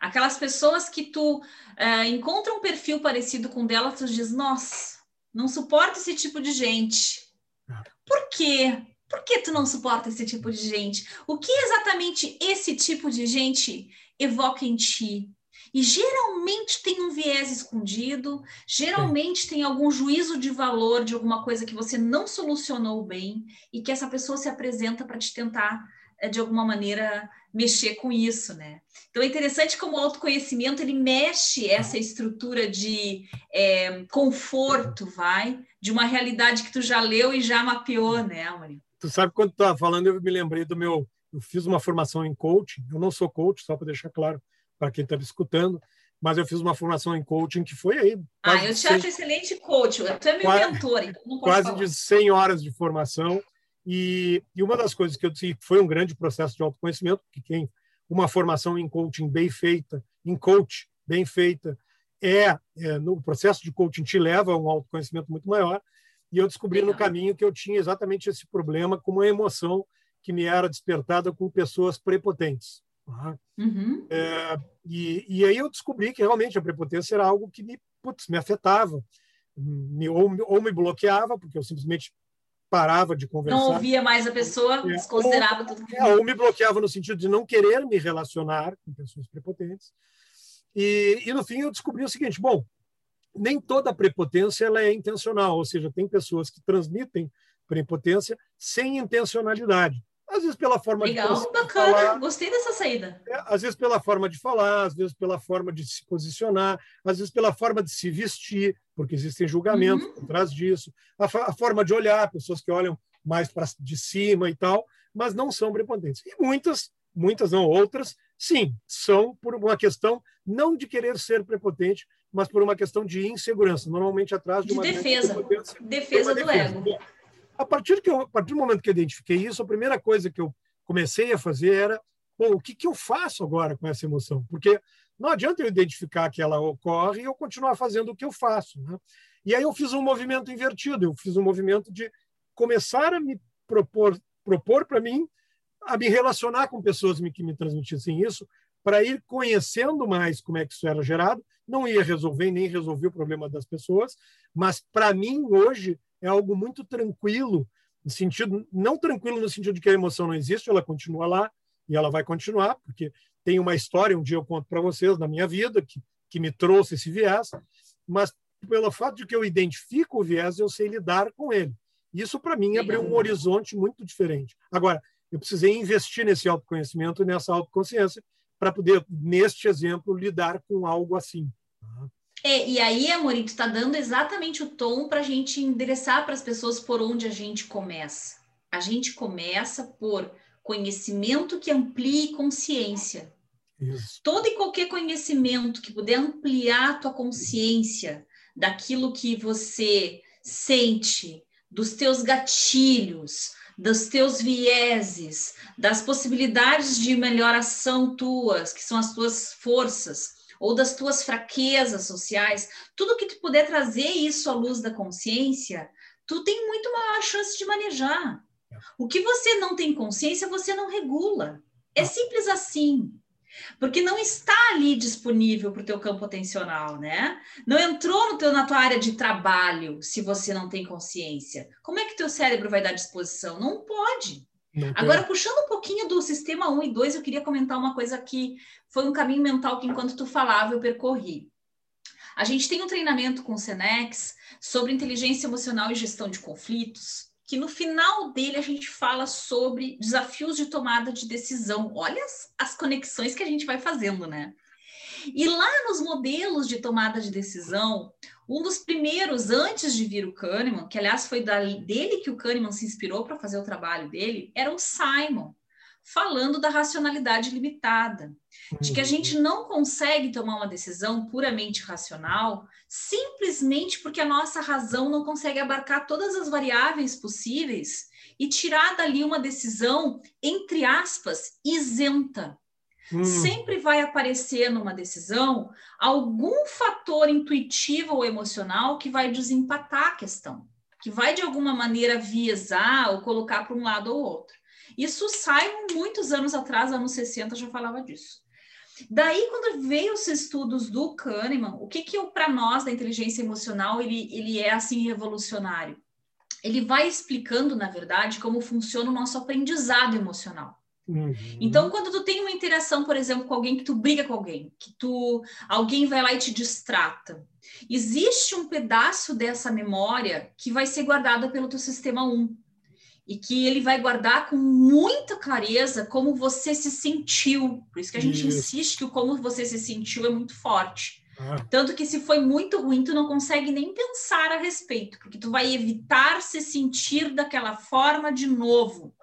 Aquelas pessoas que tu uh, encontra um perfil parecido com dela, tu diz, nossa, não suporto esse tipo de gente. É. Por quê? Por que tu não suporta esse tipo de gente? O que exatamente esse tipo de gente evoca em ti? E geralmente tem um viés escondido, geralmente tem algum juízo de valor de alguma coisa que você não solucionou bem e que essa pessoa se apresenta para te tentar, de alguma maneira, mexer com isso, né? Então é interessante como o autoconhecimento ele mexe essa estrutura de é, conforto, vai, de uma realidade que tu já leu e já mapeou, né, Amorim?
Tu sabe quando tu estava falando, eu me lembrei do meu. Eu fiz uma formação em coaching. Eu não sou coach, só para deixar claro para quem está me escutando, mas eu fiz uma formação em coaching que foi aí.
Ah, eu te 100, acho excelente coach. Tu é meu quase, mentor, então não
Quase falar. de 100 horas de formação. E, e uma das coisas que eu disse foi um grande processo de autoconhecimento, que quem uma formação em coaching bem feita, em coach bem feita, é, é no processo de coaching te leva a um autoconhecimento muito maior. E eu descobri Legal. no caminho que eu tinha exatamente esse problema com uma emoção que me era despertada com pessoas prepotentes. Uhum. É, e, e, aí eu descobri que realmente a prepotência era algo que me, putz, me afetava, me, ou, ou, me bloqueava, porque eu simplesmente parava de conversar.
Não ouvia mais a pessoa, é, desconsiderava ou, tudo.
É, ou me bloqueava no sentido de não querer me relacionar com pessoas prepotentes. E, e no fim eu descobri o seguinte: bom, nem toda prepotência ela é intencional, ou seja, tem pessoas que transmitem prepotência sem intencionalidade. Às vezes pela forma
Legal, de bacana, falar, gostei dessa saída.
É, às vezes pela forma de falar, às vezes pela forma de se posicionar, às vezes pela forma de se vestir, porque existem julgamentos uhum. por trás disso, a, a, forma de olhar, pessoas que olham mais para de cima e tal, mas não são prepotentes. E muitas, muitas não outras, sim, são por uma questão não de querer ser prepotente, mas por uma questão de insegurança, normalmente atrás de,
de uma defesa, defesa do defesa. ego.
A partir, que eu, a partir do momento que eu identifiquei isso, a primeira coisa que eu comecei a fazer era, bom, o que, que eu faço agora com essa emoção? Porque não adianta eu identificar que ela ocorre e eu continuar fazendo o que eu faço. Né? E aí eu fiz um movimento invertido, eu fiz um movimento de começar a me propor propor para mim a me relacionar com pessoas que me transmitissem isso, para ir conhecendo mais como é que isso era gerado. Não ia resolver nem resolver o problema das pessoas, mas para mim hoje é algo muito tranquilo, no sentido não tranquilo no sentido de que a emoção não existe, ela continua lá e ela vai continuar, porque tem uma história, um dia eu conto para vocês na minha vida que que me trouxe esse viés, mas pelo fato de que eu identifico o viés, eu sei lidar com ele. Isso para mim abriu um horizonte muito diferente. Agora, eu precisei investir nesse autoconhecimento e nessa autoconsciência para poder, neste exemplo, lidar com algo assim.
É, e aí, Amorito, está dando exatamente o tom para a gente endereçar para as pessoas por onde a gente começa. A gente começa por conhecimento que amplie consciência. Isso. Todo e qualquer conhecimento que puder ampliar a tua consciência daquilo que você sente, dos teus gatilhos, dos teus vieses, das possibilidades de melhoração tuas, que são as tuas forças, ou das tuas fraquezas sociais, tudo que tu puder trazer isso à luz da consciência, tu tem muito maior chance de manejar. O que você não tem consciência, você não regula. É simples assim. Porque não está ali disponível para o teu campo atencional, né? Não entrou no teu, na tua área de trabalho se você não tem consciência. Como é que teu cérebro vai dar disposição? Não pode. Agora, puxando um pouquinho do sistema 1 e 2, eu queria comentar uma coisa que foi um caminho mental que, enquanto tu falava, eu percorri. A gente tem um treinamento com o Senex sobre inteligência emocional e gestão de conflitos, que no final dele a gente fala sobre desafios de tomada de decisão. Olha as, as conexões que a gente vai fazendo, né? E lá nos modelos de tomada de decisão, um dos primeiros, antes de vir o Kahneman, que aliás foi dele que o Kahneman se inspirou para fazer o trabalho dele, era o Simon, falando da racionalidade limitada, de que a gente não consegue tomar uma decisão puramente racional simplesmente porque a nossa razão não consegue abarcar todas as variáveis possíveis e tirar dali uma decisão, entre aspas, isenta. Hum. Sempre vai aparecer numa decisão algum fator intuitivo ou emocional que vai desempatar a questão, que vai de alguma maneira viesar ou colocar para um lado ou outro. Isso sai muitos anos atrás, anos 60, já falava disso. Daí, quando veio os estudos do Kahneman, o que que para nós da inteligência emocional ele, ele é assim revolucionário? Ele vai explicando, na verdade, como funciona o nosso aprendizado emocional. Uhum. Então, quando tu tem uma interação, por exemplo, com alguém que tu briga com alguém, que tu alguém vai lá e te distrata, existe um pedaço dessa memória que vai ser guardada pelo teu sistema 1 e que ele vai guardar com muita clareza como você se sentiu. Por isso que a gente isso. insiste que o como você se sentiu é muito forte. Ah. Tanto que se foi muito ruim, tu não consegue nem pensar a respeito, porque tu vai evitar se sentir daquela forma de novo.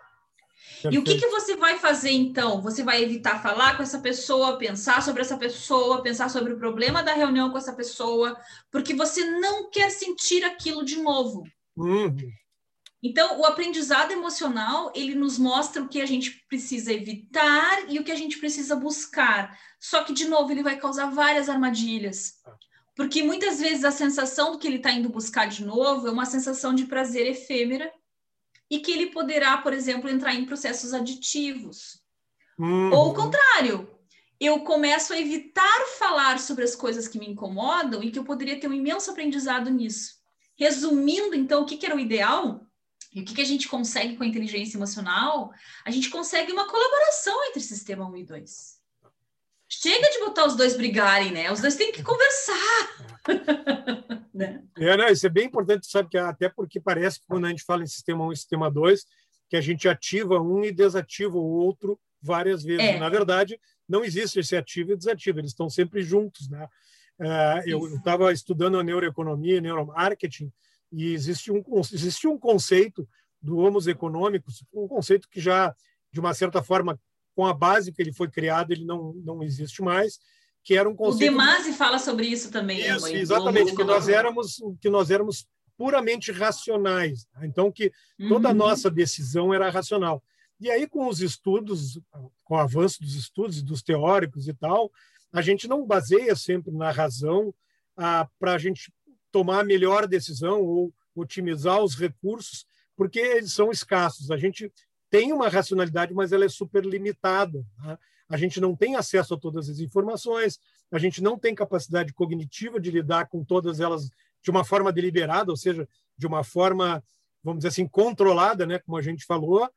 Perfeito. E o que, que você vai fazer então? Você vai evitar falar com essa pessoa, pensar sobre essa pessoa, pensar sobre o problema da reunião com essa pessoa, porque você não quer sentir aquilo de novo. Uhum. Então, o aprendizado emocional, ele nos mostra o que a gente precisa evitar e o que a gente precisa buscar. Só que, de novo, ele vai causar várias armadilhas. Porque muitas vezes a sensação do que ele está indo buscar de novo é uma sensação de prazer efêmera e que ele poderá, por exemplo, entrar em processos aditivos. Uhum. Ou o contrário, eu começo a evitar falar sobre as coisas que me incomodam e que eu poderia ter um imenso aprendizado nisso. Resumindo, então, o que, que era o ideal e o que, que a gente consegue com a inteligência emocional? A gente consegue uma colaboração entre sistema 1 e 2. Chega de botar os dois brigarem, né? Os dois têm que conversar. *laughs*
né? É, não, isso é bem importante, sabe? Que até porque parece que quando a gente fala em sistema 1 e sistema 2, que a gente ativa um e desativa o outro várias vezes. É. Na verdade, não existe esse ativo e desativo, eles estão sempre juntos, né? É, eu estava estudando a neuroeconomia neuromarketing e existe um, existe um conceito do homos econômicos, um conceito que já, de uma certa forma, com a base que ele foi criado, ele não, não existe mais, que era um conceito...
O Demasi fala sobre isso também.
Isso, exatamente, que nós éramos que nós éramos puramente racionais. Né? Então, que toda a uhum. nossa decisão era racional. E aí, com os estudos, com o avanço dos estudos e dos teóricos e tal, a gente não baseia sempre na razão ah, para a gente tomar a melhor decisão ou otimizar os recursos, porque eles são escassos. A gente tem uma racionalidade, mas ela é super limitada. Né? A gente não tem acesso a todas as informações, a gente não tem capacidade cognitiva de lidar com todas elas de uma forma deliberada, ou seja, de uma forma, vamos dizer assim, controlada, né, como a gente falou.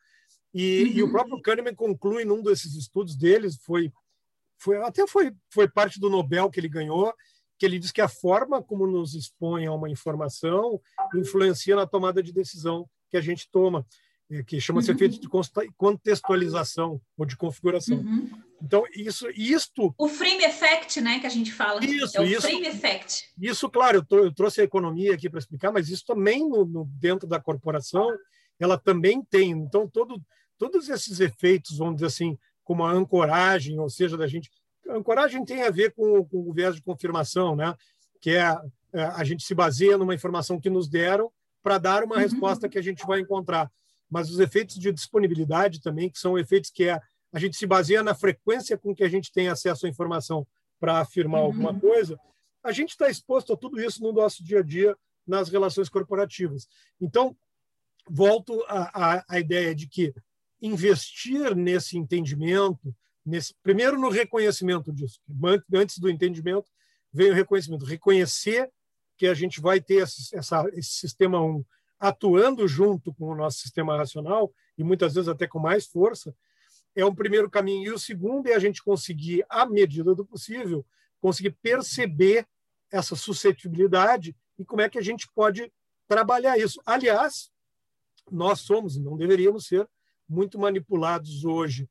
E, uhum. e o próprio Kahneman conclui num desses estudos deles, foi, foi até foi, foi parte do Nobel que ele ganhou, que ele diz que a forma como nos expõe a uma informação influencia na tomada de decisão que a gente toma. É, que chama-se uhum. efeito de contextualização ou de configuração. Uhum. Então, isso, isto...
O frame effect, né, que a gente fala. Isso, é o isso, frame effect.
Isso, claro, eu, tô, eu trouxe a economia aqui para explicar, mas isso também no, no, dentro da corporação, ela também tem. Então, todo, todos esses efeitos, vamos dizer assim, como a ancoragem, ou seja, da gente... A ancoragem tem a ver com, com o viés de confirmação, né? que é a, é, a gente se baseia numa informação que nos deram para dar uma uhum. resposta que a gente vai encontrar mas os efeitos de disponibilidade também, que são efeitos que é, a gente se baseia na frequência com que a gente tem acesso à informação para afirmar uhum. alguma coisa, a gente está exposto a tudo isso no nosso dia a dia nas relações corporativas. Então, volto à, à, ideia de que investir nesse entendimento, nesse, primeiro no reconhecimento disso, antes do entendimento vem o reconhecimento, reconhecer que a gente vai ter esse, essa, esse sistema 1 atuando junto com o nosso sistema racional, e muitas vezes até com mais força, é um primeiro caminho. E o segundo é a gente conseguir, à medida do possível, conseguir perceber essa suscetibilidade e como é que a gente pode trabalhar isso. Aliás, nós somos, não deveríamos ser, muito manipulados hoje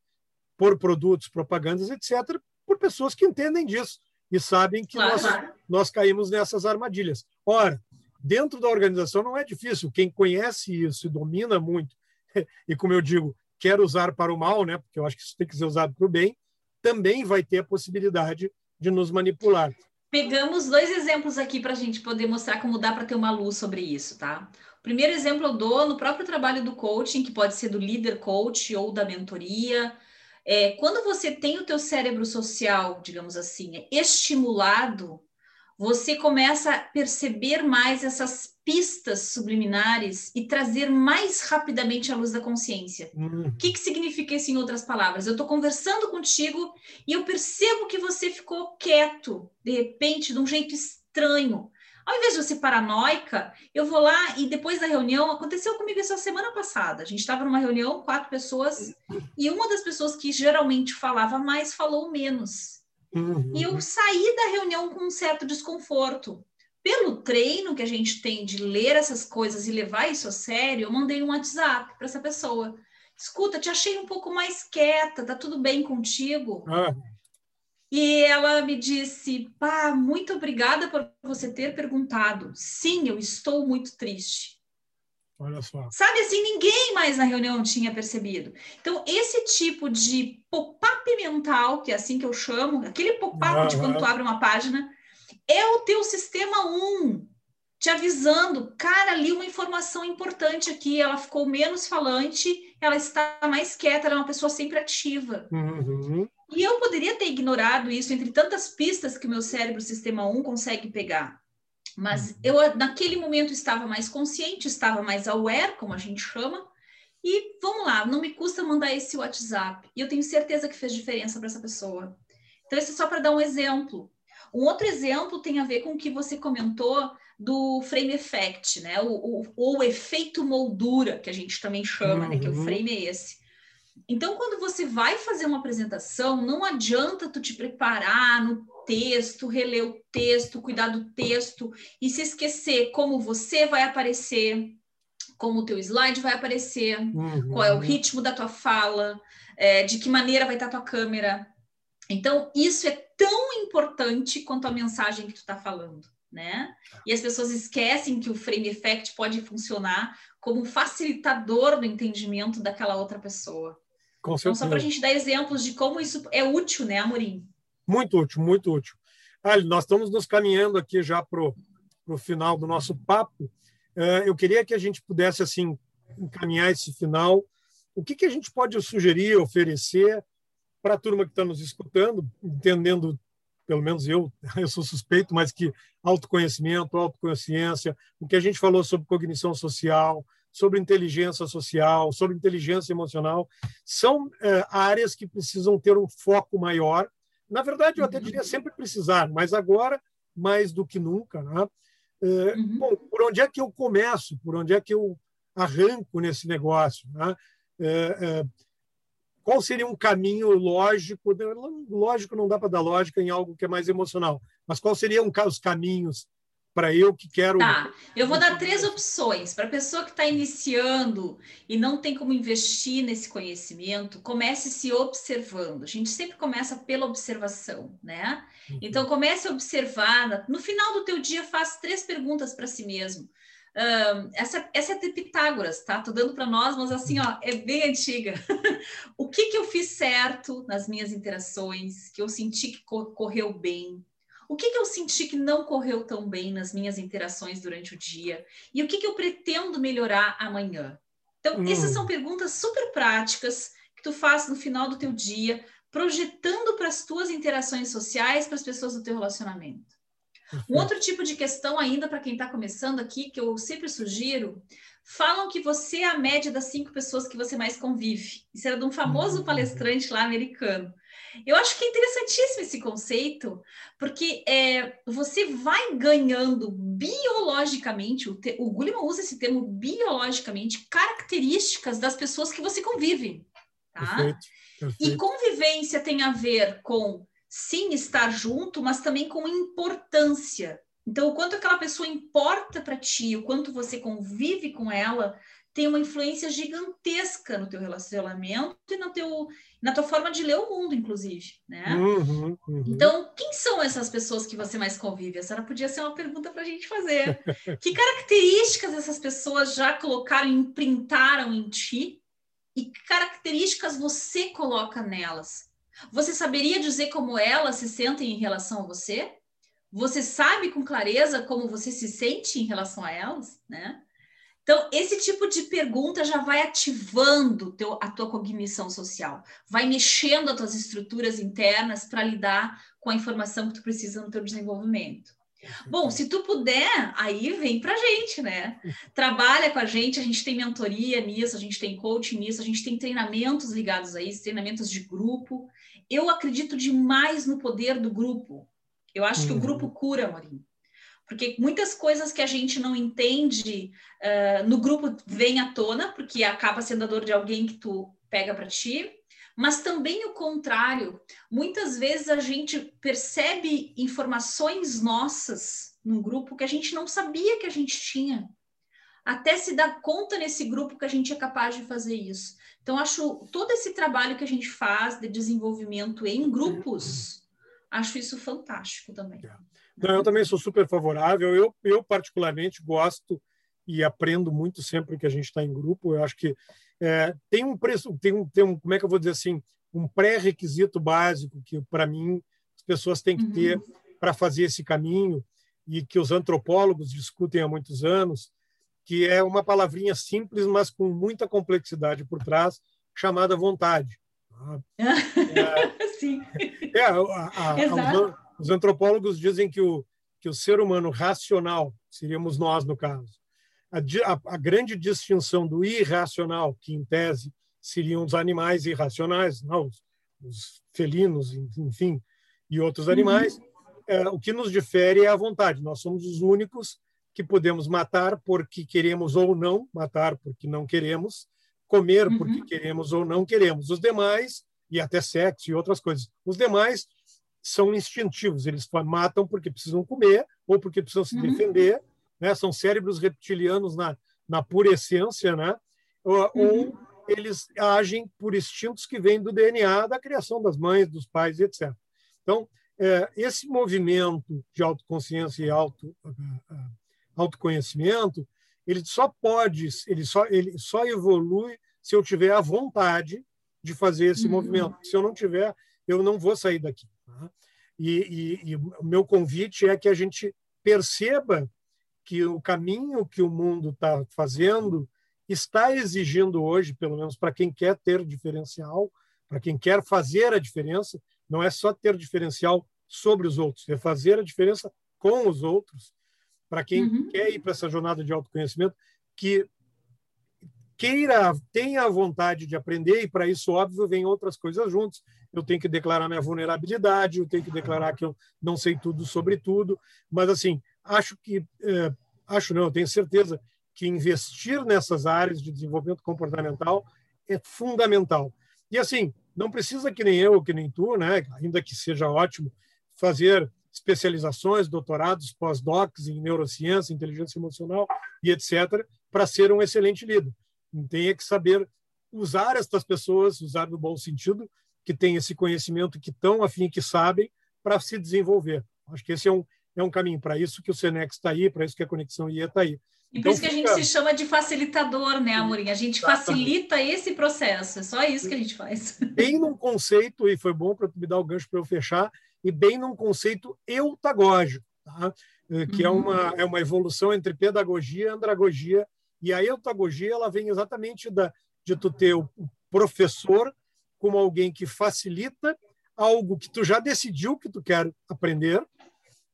por produtos, propagandas, etc., por pessoas que entendem disso e sabem que claro. nós, nós caímos nessas armadilhas. Ora, dentro da organização não é difícil. Quem conhece isso e domina muito, *laughs* e como eu digo, quer usar para o mal, né? porque eu acho que isso tem que ser usado para o bem, também vai ter a possibilidade de nos manipular.
Pegamos dois exemplos aqui para a gente poder mostrar como dá para ter uma luz sobre isso, tá? O primeiro exemplo eu dou no próprio trabalho do coaching, que pode ser do líder coach ou da mentoria. É, quando você tem o teu cérebro social, digamos assim, estimulado, você começa a perceber mais essas pistas subliminares e trazer mais rapidamente à luz da consciência. Uhum. O que, que significa isso em outras palavras? Eu estou conversando contigo e eu percebo que você ficou quieto, de repente, de um jeito estranho. Ao invés de você paranoica, eu vou lá e depois da reunião, aconteceu comigo essa semana passada. A gente estava numa reunião, quatro pessoas, e uma das pessoas que geralmente falava mais falou menos. Uhum. E eu saí da reunião com um certo desconforto. Pelo treino que a gente tem de ler essas coisas e levar isso a sério, eu mandei um WhatsApp para essa pessoa. Escuta, te achei um pouco mais quieta, tá tudo bem contigo? Ah. E ela me disse: Pá, muito obrigada por você ter perguntado. Sim, eu estou muito triste.
Olha só.
Sabe assim, ninguém mais na reunião tinha percebido. Então, esse tipo de pop-up mental, que é assim que eu chamo, aquele pop-up uhum. de quando tu abre uma página, é o teu sistema 1 te avisando, cara, ali uma informação importante aqui, ela ficou menos falante, ela está mais quieta, ela é uma pessoa sempre ativa. Uhum. E eu poderia ter ignorado isso entre tantas pistas que o meu cérebro sistema 1 consegue pegar. Mas uhum. eu, naquele momento, estava mais consciente, estava mais aware, como a gente chama. E vamos lá, não me custa mandar esse WhatsApp. E eu tenho certeza que fez diferença para essa pessoa. Então, isso é só para dar um exemplo. Um outro exemplo tem a ver com o que você comentou do frame effect, né? O, o, o efeito moldura, que a gente também chama, uhum. né? Que o uhum. frame é esse. Então, quando você vai fazer uma apresentação, não adianta tu te preparar no texto, reler o texto, cuidar do texto e se esquecer como você vai aparecer, como o teu slide vai aparecer, uhum. qual é o ritmo da tua fala, é, de que maneira vai estar a tua câmera. Então, isso é tão importante quanto a mensagem que tu está falando, né? E as pessoas esquecem que o frame effect pode funcionar como um facilitador do entendimento daquela outra pessoa. Com então, só para a gente dar exemplos de como isso é útil, né, Amorim?
Muito útil, muito útil. Ali, nós estamos nos caminhando aqui já para o final do nosso papo. É, eu queria que a gente pudesse assim encaminhar esse final. O que, que a gente pode sugerir, oferecer para a turma que está nos escutando, entendendo, pelo menos eu, *laughs* eu sou suspeito, mas que autoconhecimento, autoconsciência, o que a gente falou sobre cognição social, sobre inteligência social, sobre inteligência emocional, são é, áreas que precisam ter um foco maior. Na verdade, eu até diria sempre precisar, mas agora, mais do que nunca. Né? É, uhum. Bom, por onde é que eu começo? Por onde é que eu arranco nesse negócio? Né? É, é qual seria um caminho lógico? Lógico, não dá para dar lógica em algo que é mais emocional, mas qual seriam os caminhos para eu que quero.
Tá, eu vou dar três opções para a pessoa que está iniciando e não tem como investir nesse conhecimento. Comece se observando. A gente sempre começa pela observação, né? Uhum. Então comece a observar. No final do teu dia, faz três perguntas para si mesmo. Um, essa, essa é de Pitágoras, tá? Tô dando para nós, mas assim, ó, é bem antiga. *laughs* o que que eu fiz certo nas minhas interações, que eu senti que correu bem? O que, que eu senti que não correu tão bem nas minhas interações durante o dia? E o que, que eu pretendo melhorar amanhã? Então, hum. essas são perguntas super práticas que tu faz no final do teu dia, projetando para as tuas interações sociais, para as pessoas do teu relacionamento. Um outro tipo de questão ainda para quem está começando aqui, que eu sempre sugiro, falam que você é a média das cinco pessoas que você mais convive. Isso era de um famoso uhum. palestrante lá americano. Eu acho que é interessantíssimo esse conceito, porque é, você vai ganhando biologicamente, o, te, o Gulliman usa esse termo biologicamente, características das pessoas que você convive. Tá? Perfeito, perfeito. E convivência tem a ver com, sim, estar junto, mas também com importância. Então, o quanto aquela pessoa importa para ti, o quanto você convive com ela, tem uma influência gigantesca no teu relacionamento e no teu, na tua forma de ler o mundo, inclusive, né? Uhum, uhum. Então, quem são essas pessoas que você mais convive? Essa podia ser uma pergunta para a gente fazer. *laughs* que características essas pessoas já colocaram, imprintaram em ti? E que características você coloca nelas? Você saberia dizer como elas se sentem em relação a você? Você sabe com clareza como você se sente em relação a elas, né? Então, esse tipo de pergunta já vai ativando teu, a tua cognição social, vai mexendo as tuas estruturas internas para lidar com a informação que tu precisa no teu desenvolvimento. Bom, se tu puder, aí vem para a gente, né? Trabalha com a gente, a gente tem mentoria nisso, a gente tem coaching nisso, a gente tem treinamentos ligados a isso, treinamentos de grupo. Eu acredito demais no poder do grupo. Eu acho uhum. que o uhum. grupo cura, Maurinho. Porque muitas coisas que a gente não entende uh, no grupo vem à tona, porque acaba sendo a dor de alguém que tu pega para ti, mas também o contrário. Muitas vezes a gente percebe informações nossas num grupo que a gente não sabia que a gente tinha. Até se dar conta nesse grupo que a gente é capaz de fazer isso. Então, acho todo esse trabalho que a gente faz de desenvolvimento em grupos, acho isso fantástico também. É.
Não, eu também sou super favorável. Eu, eu particularmente gosto e aprendo muito sempre que a gente está em grupo. Eu acho que é, tem um preço, tem um, tem um, como é que eu vou dizer assim, um pré-requisito básico que para mim as pessoas têm que ter uhum. para fazer esse caminho e que os antropólogos discutem há muitos anos, que é uma palavrinha simples, mas com muita complexidade por trás, chamada vontade. *laughs*
É, Sim.
É, a, a, a, os, antropólogos dizem que o, que o ser humano racional, seríamos nós no caso, a, a, grande distinção do irracional, que em tese seriam os animais irracionais, não, os, os felinos, enfim, e outros animais, uhum. é, o que nos difere é a vontade. Nós somos os únicos que podemos matar porque queremos ou não, matar porque não queremos, comer uhum. porque queremos ou não queremos. Os demais, e até sexo e outras coisas, os demais são instintivos, eles matam porque precisam comer ou porque precisam se uhum. defender né? são cérebros reptilianos na, na pura essência, né? ou, uhum. ou eles agem por instintos que vêm do DNA da criação das mães, dos pais, etc. Então, é, esse movimento de autoconsciência e auto, autoconhecimento, ele só pode, ele só, ele só evolui se eu tiver a vontade de fazer esse uhum. movimento. Se eu não tiver, eu não vou sair daqui. Tá? E, e, e, o meu convite é que a gente perceba que o caminho que o mundo está fazendo está exigindo hoje, pelo menos para quem quer ter diferencial, para quem quer fazer a diferença, não é só ter diferencial sobre os outros, é fazer a diferença com os outros. Para quem uhum. quer ir para essa jornada de autoconhecimento, que queira, tenha a vontade de aprender, e para isso, óbvio, vem outras coisas juntos. Eu tenho que declarar minha vulnerabilidade, eu tenho que declarar que eu não sei tudo sobre tudo, mas, assim, acho que, é, acho não, tenho certeza que investir nessas áreas de desenvolvimento comportamental é fundamental. E assim, não precisa que nem eu, que nem tu, né, ainda que seja ótimo, fazer especializações, doutorados, pós-docs em neurociência, inteligência emocional e etc, para ser um excelente líder. Tem que saber usar estas pessoas, usar no bom sentido, que têm esse conhecimento, que estão afim, que sabem, para se desenvolver. Acho que esse é um, é um caminho. Para isso que o Senex está aí, para isso que a Conexão IA está aí.
E por então, isso que a gente se chama de facilitador, né, Amorim? A gente facilita esse processo, é só isso que a gente faz. *laughs*
Bem num conceito, e foi bom para me dar o gancho para eu fechar, e bem num conceito eutagógico, tá? Eh, que é uhum. é, uma, é uma evolução entre pedagogia e andragogia. E a eutagogia ela vem exatamente da, de tu ter o professor como alguém que facilita algo que tu já decidiu que tu quer aprender,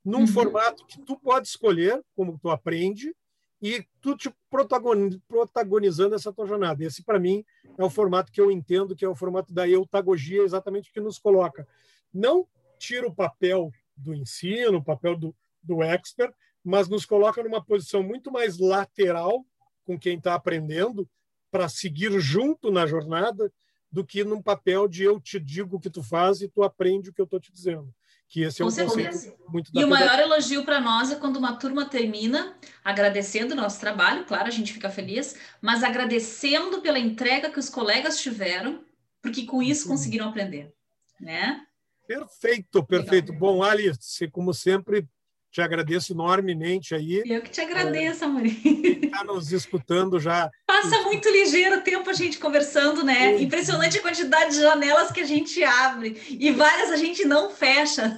num uhum. formato que tu pode escolher como tu aprende e tu te protagonizando essa tua jornada. Esse, para mim, é o formato que eu entendo que é o formato da eutagogia, exatamente o que nos coloca. Não tira o papel do ensino, o papel do, do expert, mas nos coloca numa posição muito mais lateral com quem está aprendendo para seguir junto na jornada do que num papel de eu te digo o que tu faz e tu aprende o que eu estou te dizendo que esse é um conceito muito
E o maior elogio para nós é quando uma turma termina agradecendo o nosso trabalho, claro, a gente fica feliz, mas agradecendo pela entrega que os colegas tiveram, porque com isso conseguiram aprender, né?
Perfeito, perfeito. Legal. Bom, Alice, como sempre, te agradeço enormemente aí.
Eu que te agradeço, é, Amori.
Está nos escutando já.
Passa muito ligeiro o tempo a gente conversando, né? Sim. Impressionante a quantidade de janelas que a gente abre e várias a gente não fecha.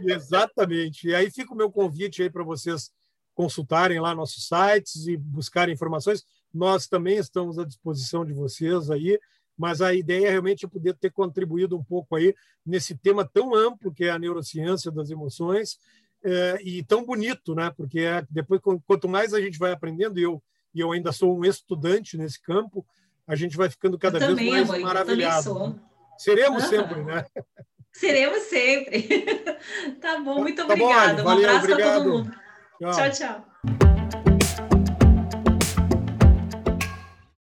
Exatamente. E aí fica o meu convite aí para vocês consultarem lá nossos sites e buscarem informações. Nós também estamos à disposição de vocês aí, mas a ideia é realmente poder ter contribuído um pouco aí nesse tema tão amplo que é a neurociência das emoções é, e tão bonito, né? Porque é, depois, quanto mais a gente vai aprendendo, e eu, e eu ainda sou um estudante nesse campo, a gente vai ficando cada
eu
vez
também,
mais
amor,
maravilhado. Seremos sempre, né?
Seremos sempre. *laughs* tá bom, muito
tá
obrigada.
Bom, valeu,
um abraço
para
todo mundo. tchau. tchau.